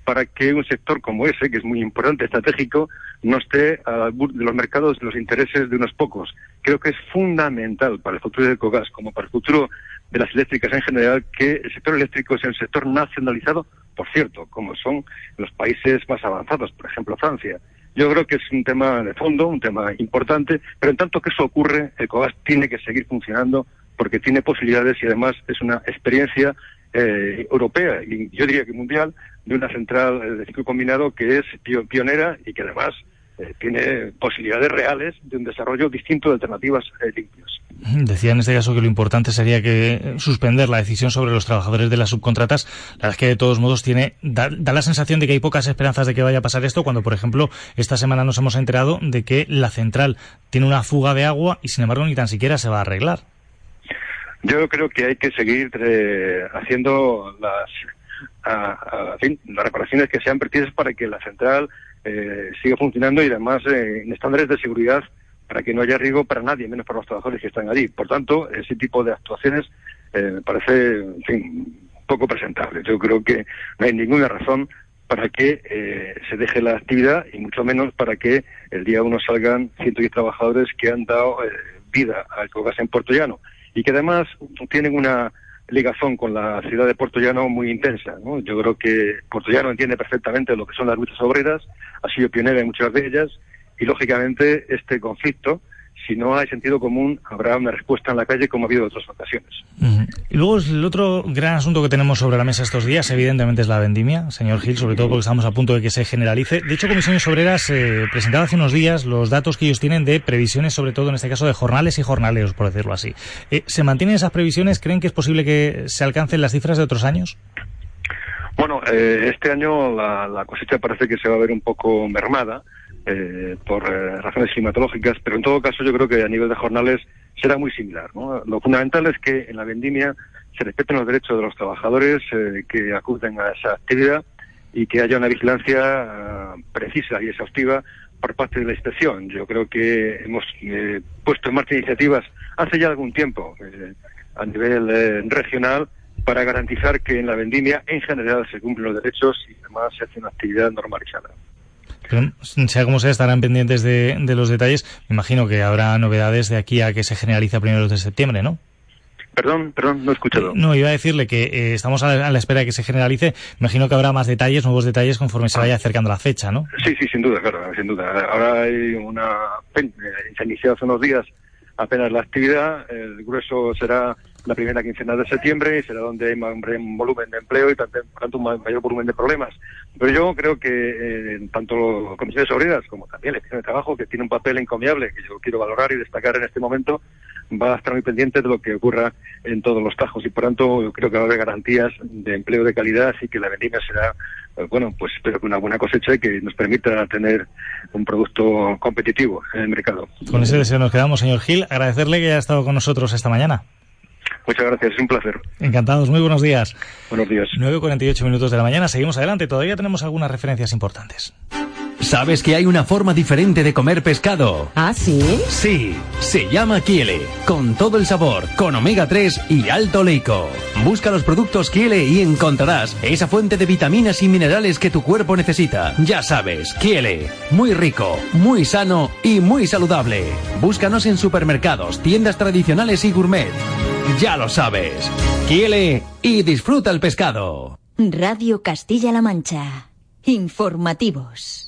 para que un sector como ese, que es muy importante, estratégico, no esté bur de los mercados de los intereses de unos pocos. Creo que es fundamental para el futuro del COGAS, como para el futuro de las eléctricas en general, que el sector eléctrico sea un sector nacionalizado, por cierto, como son los países más avanzados, por ejemplo Francia. Yo creo que es un tema de fondo, un tema importante, pero en tanto que eso ocurre, el COGAS tiene que seguir funcionando porque tiene posibilidades y además es una experiencia eh, europea y yo diría que mundial de una central de ciclo combinado que es pio- pionera y que además eh, tiene posibilidades reales de un desarrollo distinto de alternativas eh, limpias. Decía en este caso que lo importante sería que eh, suspender la decisión sobre los trabajadores de las subcontratas. La verdad es que de todos modos tiene da, da la sensación de que hay pocas esperanzas de que vaya a pasar esto cuando, por ejemplo, esta semana nos hemos enterado de que la central tiene una fuga de agua y sin embargo ni tan siquiera se va a arreglar. Yo creo que hay que seguir eh, haciendo las, a- a- en fin, las reparaciones que sean precisas para que la central eh, siga funcionando y además eh, en estándares de seguridad para que no haya riesgo para nadie, menos para los trabajadores que están allí. Por tanto, ese tipo de actuaciones eh, parece poco presentable. Yo creo que no hay ninguna razón para que eh, se deje la actividad y mucho menos para que el día uno salgan 110 trabajadores que han dado eh, vida al Cogas en Puerto Llano y que además tienen una ligazón con la ciudad de Puerto Llano muy intensa. ¿no? Yo creo que Puerto Llano entiende perfectamente lo que son las luchas obreras, ha sido pionera en muchas de ellas y lógicamente este conflicto, si no hay sentido común, habrá una respuesta en la calle como ha habido en otras ocasiones. Y luego el otro gran asunto que tenemos sobre la mesa estos días, evidentemente, es la vendimia, señor Gil, sobre todo porque estamos a punto de que se generalice. De hecho, Comisiones Obreras eh, presentaba hace unos días los datos que ellos tienen de previsiones, sobre todo en este caso de jornales y jornaleros, por decirlo así. Eh, ¿Se mantienen esas previsiones? ¿Creen que es posible que se alcancen las cifras de otros años? Bueno, eh, este año la, la cosecha parece que se va a ver un poco mermada eh, por eh, razones climatológicas, pero en todo caso yo creo que a nivel de jornales será muy similar. ¿no? Lo fundamental es que en la vendimia se respeten los derechos de los trabajadores eh, que acuden a esa actividad y que haya una vigilancia ah, precisa y exhaustiva por parte de la inspección. Yo creo que hemos eh, puesto en marcha iniciativas hace ya algún tiempo a nivel regional para garantizar que en la vendimia en general se cumplen los derechos y además se hace una actividad normalizada. Pero, sea como sea, estarán pendientes de, de los detalles. Me imagino que habrá novedades de aquí a que se generalice a primeros de septiembre, ¿no? Perdón, perdón, no he escuchado. No, iba a decirle que eh, estamos a la, a la espera de que se generalice. Imagino que habrá más detalles, nuevos detalles conforme se vaya acercando la fecha, ¿no? Sí, sí, sin duda, claro, sin duda. Ahora hay una... eh, Se ha iniciado hace unos días apenas la actividad, el grueso será la primera quincena de septiembre y será donde hay un volumen de empleo y por tanto un mayor volumen de problemas. Pero yo creo que eh, tanto comisiones obreras como también la Inspección de Trabajo, que tiene un papel encomiable que yo quiero valorar y destacar en este momento, va a estar muy pendiente de lo que ocurra en todos los tajos y por tanto creo que va a haber garantías de empleo de calidad y que la vendimia será eh, bueno, pues espero que una buena cosecha y que nos permita tener un producto competitivo en el mercado. Con ese deseo nos quedamos, señor Gil. Agradecerle que haya estado con nosotros esta mañana. Muchas gracias, es un placer. Encantados, muy buenos días. Buenos días. 9.48 minutos de la mañana, seguimos adelante, todavía tenemos algunas referencias importantes. ¿Sabes que hay una forma diferente de comer pescado? ¿Ah, sí? Sí, se llama Kiele, con todo el sabor, con omega 3 y alto leico. Busca los productos Kiele y encontrarás esa fuente de vitaminas y minerales que tu cuerpo necesita. Ya sabes, Kiele, muy rico, muy sano y muy saludable. Búscanos en supermercados, tiendas tradicionales y gourmet. Ya lo sabes. Kiele y disfruta el pescado. Radio Castilla-La Mancha. Informativos.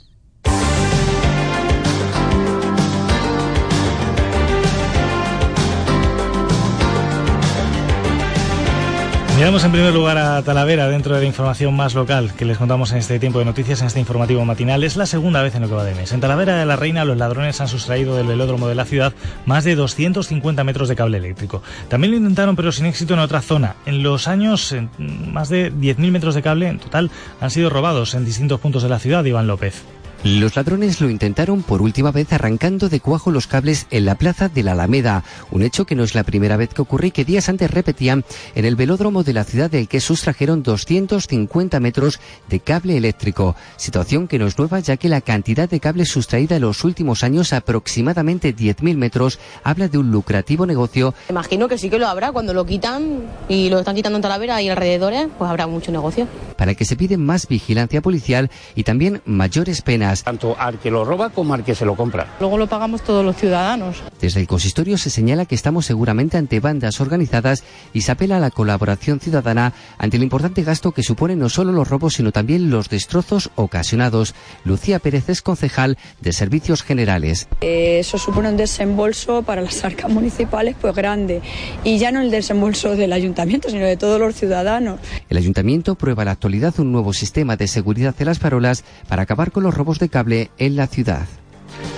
Miramos en primer lugar a Talavera dentro de la información más local que les contamos en este tiempo de noticias, en este informativo matinal. Es la segunda vez en lo que va de mes. En Talavera de la Reina los ladrones han sustraído del velódromo de la ciudad más de 250 metros de cable eléctrico. También lo intentaron pero sin éxito en otra zona. En los años, más de 10.000 metros de cable en total han sido robados en distintos puntos de la ciudad, Iván López. Los ladrones lo intentaron por última vez arrancando de cuajo los cables en la plaza de la Alameda, un hecho que no es la primera vez que ocurre y que días antes repetían en el velódromo de la ciudad del que sustrajeron 250 metros de cable eléctrico, situación que no es nueva ya que la cantidad de cable sustraída en los últimos años, aproximadamente 10.000 metros, habla de un lucrativo negocio. Imagino que sí que lo habrá cuando lo quitan y lo están quitando en Talavera y alrededores, pues habrá mucho negocio. Para que se pide más vigilancia policial y también mayores penas tanto al que lo roba como al que se lo compra. Luego lo pagamos todos los ciudadanos. Desde el consistorio se señala que estamos seguramente ante bandas organizadas y se apela a la colaboración ciudadana ante el importante gasto que suponen no solo los robos sino también los destrozos ocasionados. Lucía Pérez es concejal de Servicios Generales. Eh, eso supone un desembolso para las arcas municipales pues grande y ya no el desembolso del ayuntamiento sino de todos los ciudadanos. El ayuntamiento prueba en la actualidad un nuevo sistema de seguridad de las farolas para acabar con los robos de cable en la ciudad.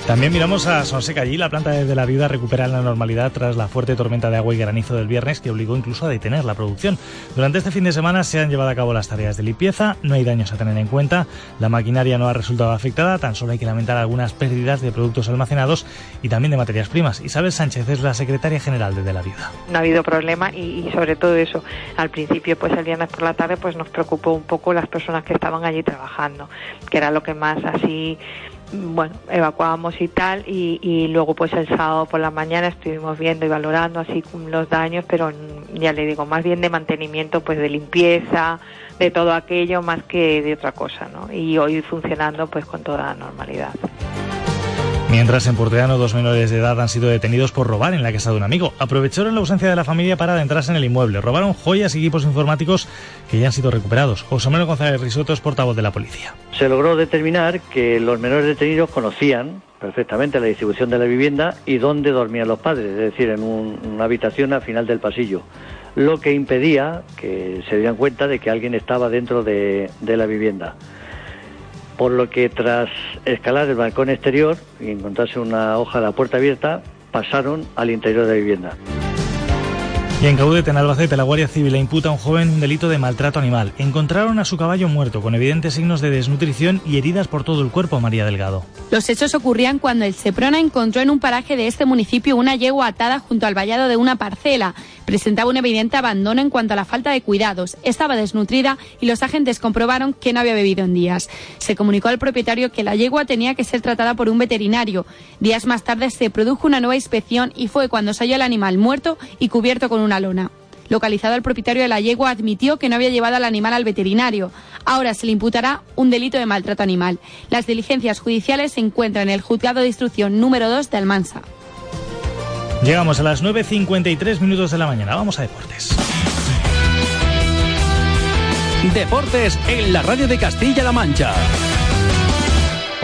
También miramos a Sonseca. Allí la planta de la viuda recupera la normalidad tras la fuerte tormenta de agua y granizo del viernes que obligó incluso a detener la producción. Durante este fin de semana se han llevado a cabo las tareas de limpieza, no hay daños a tener en cuenta, la maquinaria no ha resultado afectada, tan solo hay que lamentar algunas pérdidas de productos almacenados y también de materias primas. Isabel Sánchez es la secretaria general de, de la viuda. No ha habido problema y, sobre todo eso, al principio pues el viernes por la tarde pues nos preocupó un poco las personas que estaban allí trabajando, que era lo que más así bueno, evacuábamos y tal, y, luego pues el sábado por la mañana estuvimos viendo y valorando así los daños, pero ya le digo, más bien de mantenimiento, pues de limpieza, de todo aquello, más que de otra cosa, ¿no? Y hoy funcionando pues con toda normalidad. Mientras en Porteano dos menores de edad han sido detenidos por robar en la casa de un amigo. Aprovecharon la ausencia de la familia para adentrarse en el inmueble. Robaron joyas y equipos informáticos que ya han sido recuperados. José Manuel González Risoto es portavoz de la policía. Se logró determinar que los menores detenidos conocían perfectamente la distribución de la vivienda y dónde dormían los padres, es decir, en una habitación al final del pasillo, lo que impedía que se dieran cuenta de que alguien estaba dentro de, de la vivienda por lo que tras escalar el balcón exterior y encontrarse una hoja de la puerta abierta, pasaron al interior de la vivienda. Y en Caudete, en Albacete, la Guardia Civil le imputa a un joven un delito de maltrato animal. Encontraron a su caballo muerto, con evidentes signos de desnutrición y heridas por todo el cuerpo, María Delgado. Los hechos ocurrían cuando el Seprona encontró en un paraje de este municipio una yegua atada junto al vallado de una parcela. Presentaba un evidente abandono en cuanto a la falta de cuidados. Estaba desnutrida y los agentes comprobaron que no había bebido en días. Se comunicó al propietario que la yegua tenía que ser tratada por un veterinario. Días más tarde se produjo una nueva inspección y fue cuando se halló el animal muerto y cubierto con una lona. Localizado el propietario de la yegua admitió que no había llevado al animal al veterinario. Ahora se le imputará un delito de maltrato animal. Las diligencias judiciales se encuentran en el juzgado de instrucción número 2 de Almansa. Llegamos a las 9.53 minutos de la mañana. Vamos a deportes. Deportes en la radio de Castilla-La Mancha.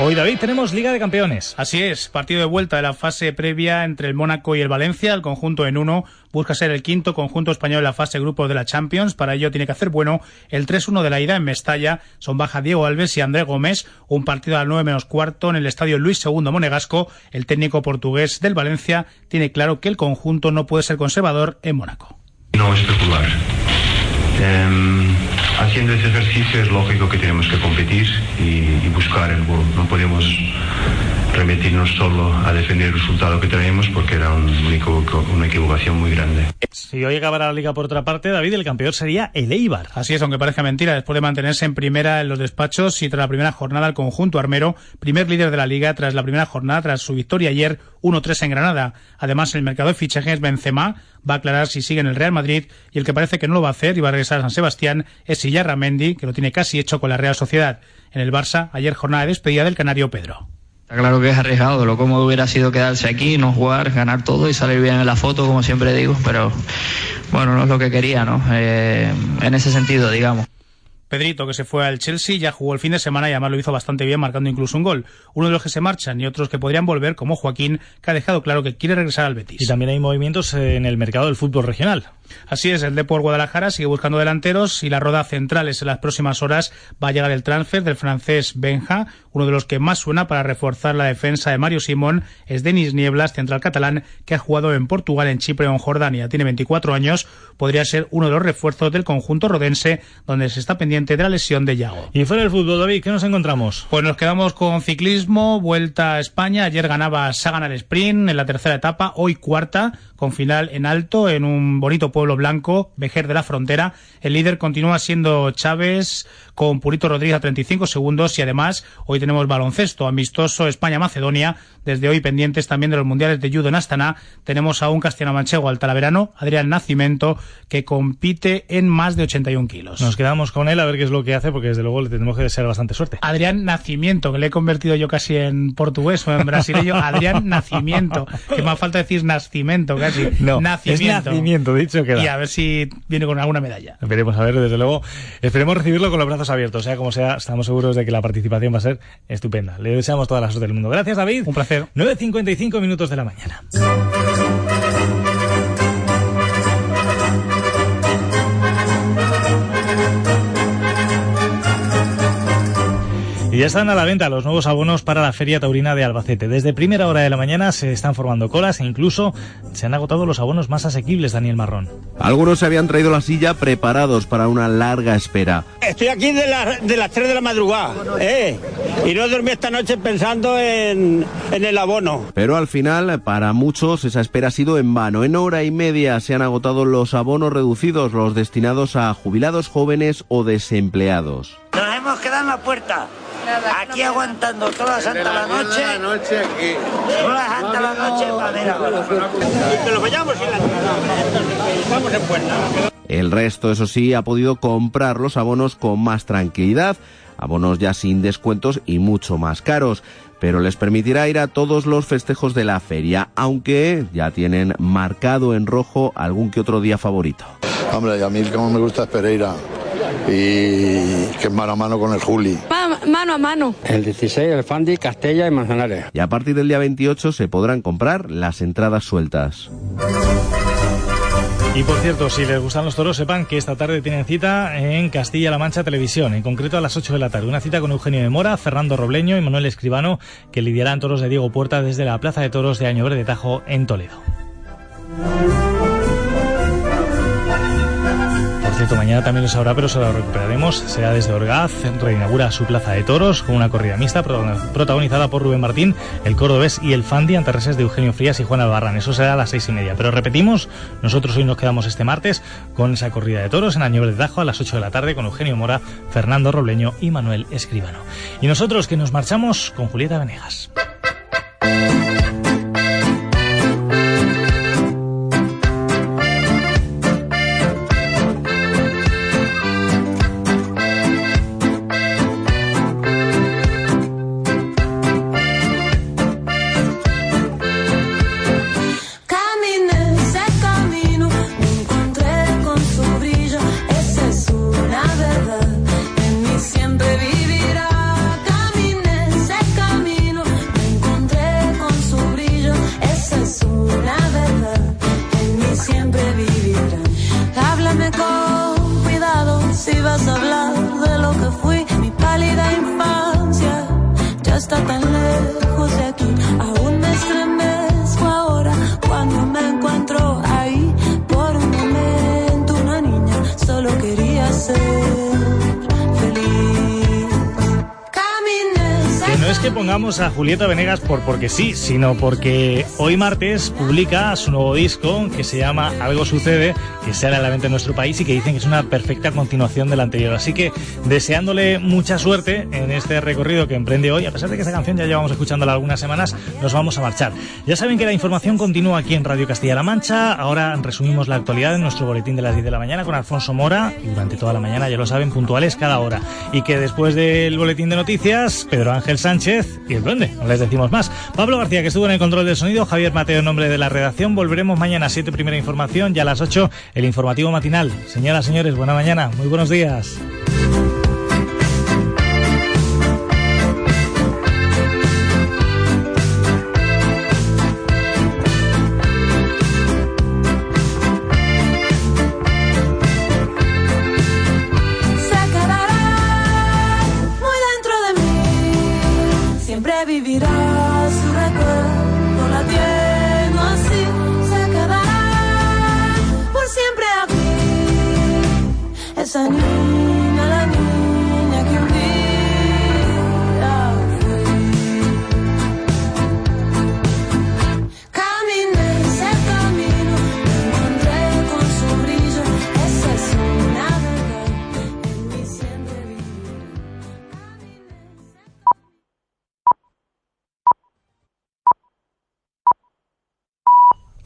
Hoy, David, tenemos Liga de Campeones. Así es, partido de vuelta de la fase previa entre el Mónaco y el Valencia. El conjunto en uno busca ser el quinto conjunto español en la fase grupo de la Champions. Para ello tiene que hacer bueno el 3-1 de la ida en Mestalla. Son baja Diego Alves y André Gómez. Un partido a las 9 menos cuarto en el estadio Luis II Monegasco. El técnico portugués del Valencia tiene claro que el conjunto no puede ser conservador en Mónaco. No especular. Haciendo ese ejercicio es lógico que tenemos que competir y, y buscar el gol. No podemos remitirnos solo a defender el resultado que traemos porque era un una equivocación muy grande. Si hoy acabara la liga por otra parte, David, el campeón sería el Eibar. Así es, aunque parezca mentira, después de mantenerse en primera en los despachos y tras la primera jornada el conjunto armero, primer líder de la liga tras la primera jornada, tras su victoria ayer 1-3 en Granada. Además, el mercado de fichajes Benzema va a aclarar si sigue en el Real Madrid y el que parece que no lo va a hacer y va a regresar a San Sebastián es Sillarra Mendy, que lo tiene casi hecho con la Real Sociedad. En el Barça, ayer jornada de despedida del canario Pedro. Está claro que es arriesgado, lo cómodo hubiera sido quedarse aquí, no jugar, ganar todo y salir bien en la foto, como siempre digo, pero bueno, no es lo que quería, ¿no? Eh, en ese sentido, digamos. Pedrito, que se fue al Chelsea, ya jugó el fin de semana y además lo hizo bastante bien, marcando incluso un gol. Uno de los que se marchan y otros que podrían volver, como Joaquín, que ha dejado claro que quiere regresar al Betis. Y también hay movimientos en el mercado del fútbol regional. Así es, el Depor Guadalajara sigue buscando delanteros y la roda centrales en las próximas horas va a llegar el transfer del francés Benja, uno de los que más suena para reforzar la defensa de Mario Simón es Denis Nieblas, central catalán, que ha jugado en Portugal, en Chipre o en Jordania. Tiene 24 años, podría ser uno de los refuerzos del conjunto rodense, donde se está pendiente de la lesión de Yago. Y fuera del fútbol, David, ¿qué nos encontramos? Pues nos quedamos con ciclismo, vuelta a España. Ayer ganaba Sagan al sprint en la tercera etapa, hoy cuarta, con final en alto, en un bonito pueblo blanco, Vejer de la Frontera. El líder continúa siendo Chávez, con Purito Rodríguez a 35 segundos y además hoy tenemos baloncesto amistoso España-Macedonia. Desde hoy pendientes también de los mundiales de judo en Astana. Tenemos a un castellano manchego al talaverano, Adrián Nacimento, que compite en más de 81 kilos. Nos quedamos con él a ver qué es lo que hace porque desde luego le tenemos que desear bastante suerte. Adrián Nacimiento, que le he convertido yo casi en portugués o en brasileño. Adrián Nacimiento, que me falta decir nacimiento casi. No, nacimiento. Es nacimiento, dicho queda. Y a ver si viene con alguna medalla. Veremos a ver, desde luego. Esperemos recibirlo con los brazos abiertos, sea como sea, estamos seguros de que la participación va a ser estupenda. Le deseamos toda la suerte del mundo. Gracias, David. Un placer. 9.55 minutos de la mañana. Y ya están a la venta los nuevos abonos para la Feria Taurina de Albacete. Desde primera hora de la mañana se están formando colas e incluso se han agotado los abonos más asequibles, Daniel Marrón. Algunos se habían traído la silla preparados para una larga espera. Estoy aquí de, la- de las 3 de la madrugada, ¿eh? Y no dormí esta noche pensando en, en el abono. Pero al final, para muchos, esa espera ha sido en vano. En hora y media se han agotado los abonos reducidos, los destinados a jubilados jóvenes o desempleados. Nos hemos quedado en la puerta. Aquí aguantando toda la santa la noche. La noche aquí. Toda la santa la noche para ver ahora. Que lo vayamos en la Estamos en puerta. El resto, eso sí, ha podido comprar los abonos con más tranquilidad, abonos ya sin descuentos y mucho más caros, pero les permitirá ir a todos los festejos de la feria, aunque ya tienen marcado en rojo algún que otro día favorito. Hombre, y a mí como me gusta es Pereira y que es mano a mano con el Juli. Mano a mano. El 16, el Fandi, Castella y Manzanares. Y a partir del día 28 se podrán comprar las entradas sueltas. Y por cierto, si les gustan los toros, sepan que esta tarde tienen cita en Castilla-La Mancha Televisión, en concreto a las 8 de la tarde. Una cita con Eugenio de Mora, Fernando Robleño y Manuel Escribano, que lidiarán toros de Diego Puerta desde la Plaza de Toros de Año Verde Tajo en Toledo. Mañana también lo sabrá, pero se lo recuperaremos. Será desde Orgaz, reinaugura su plaza de toros con una corrida mixta protagonizada por Rubén Martín, el cordobés y el Fandi ante de Eugenio Frías y Juan Albarrán. Eso será a las seis y media. Pero repetimos, nosotros hoy nos quedamos este martes con esa corrida de toros en Añobre de Tajo a las 8 de la tarde con Eugenio Mora, Fernando Robleño y Manuel Escribano. Y nosotros que nos marchamos con Julieta Venegas. A Julieta Venegas por porque sí, sino porque hoy martes publica su nuevo disco que se llama Algo Sucede, que sale a la venta en nuestro país y que dicen que es una perfecta continuación del anterior. Así que deseándole mucha suerte en este recorrido que emprende hoy, a pesar de que esta canción ya llevamos escuchándola algunas semanas, nos vamos a marchar. Ya saben que la información continúa aquí en Radio Castilla-La Mancha. Ahora resumimos la actualidad en nuestro boletín de las 10 de la mañana con Alfonso Mora durante toda la mañana, ya lo saben, puntuales cada hora. Y que después del boletín de noticias, Pedro Ángel Sánchez no les decimos más. Pablo García, que estuvo en el control del sonido, Javier Mateo en nombre de la redacción. Volveremos mañana a 7 primera información y a las 8 el informativo matinal. Señoras, señores, buena mañana, muy buenos días.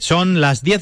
Son las 10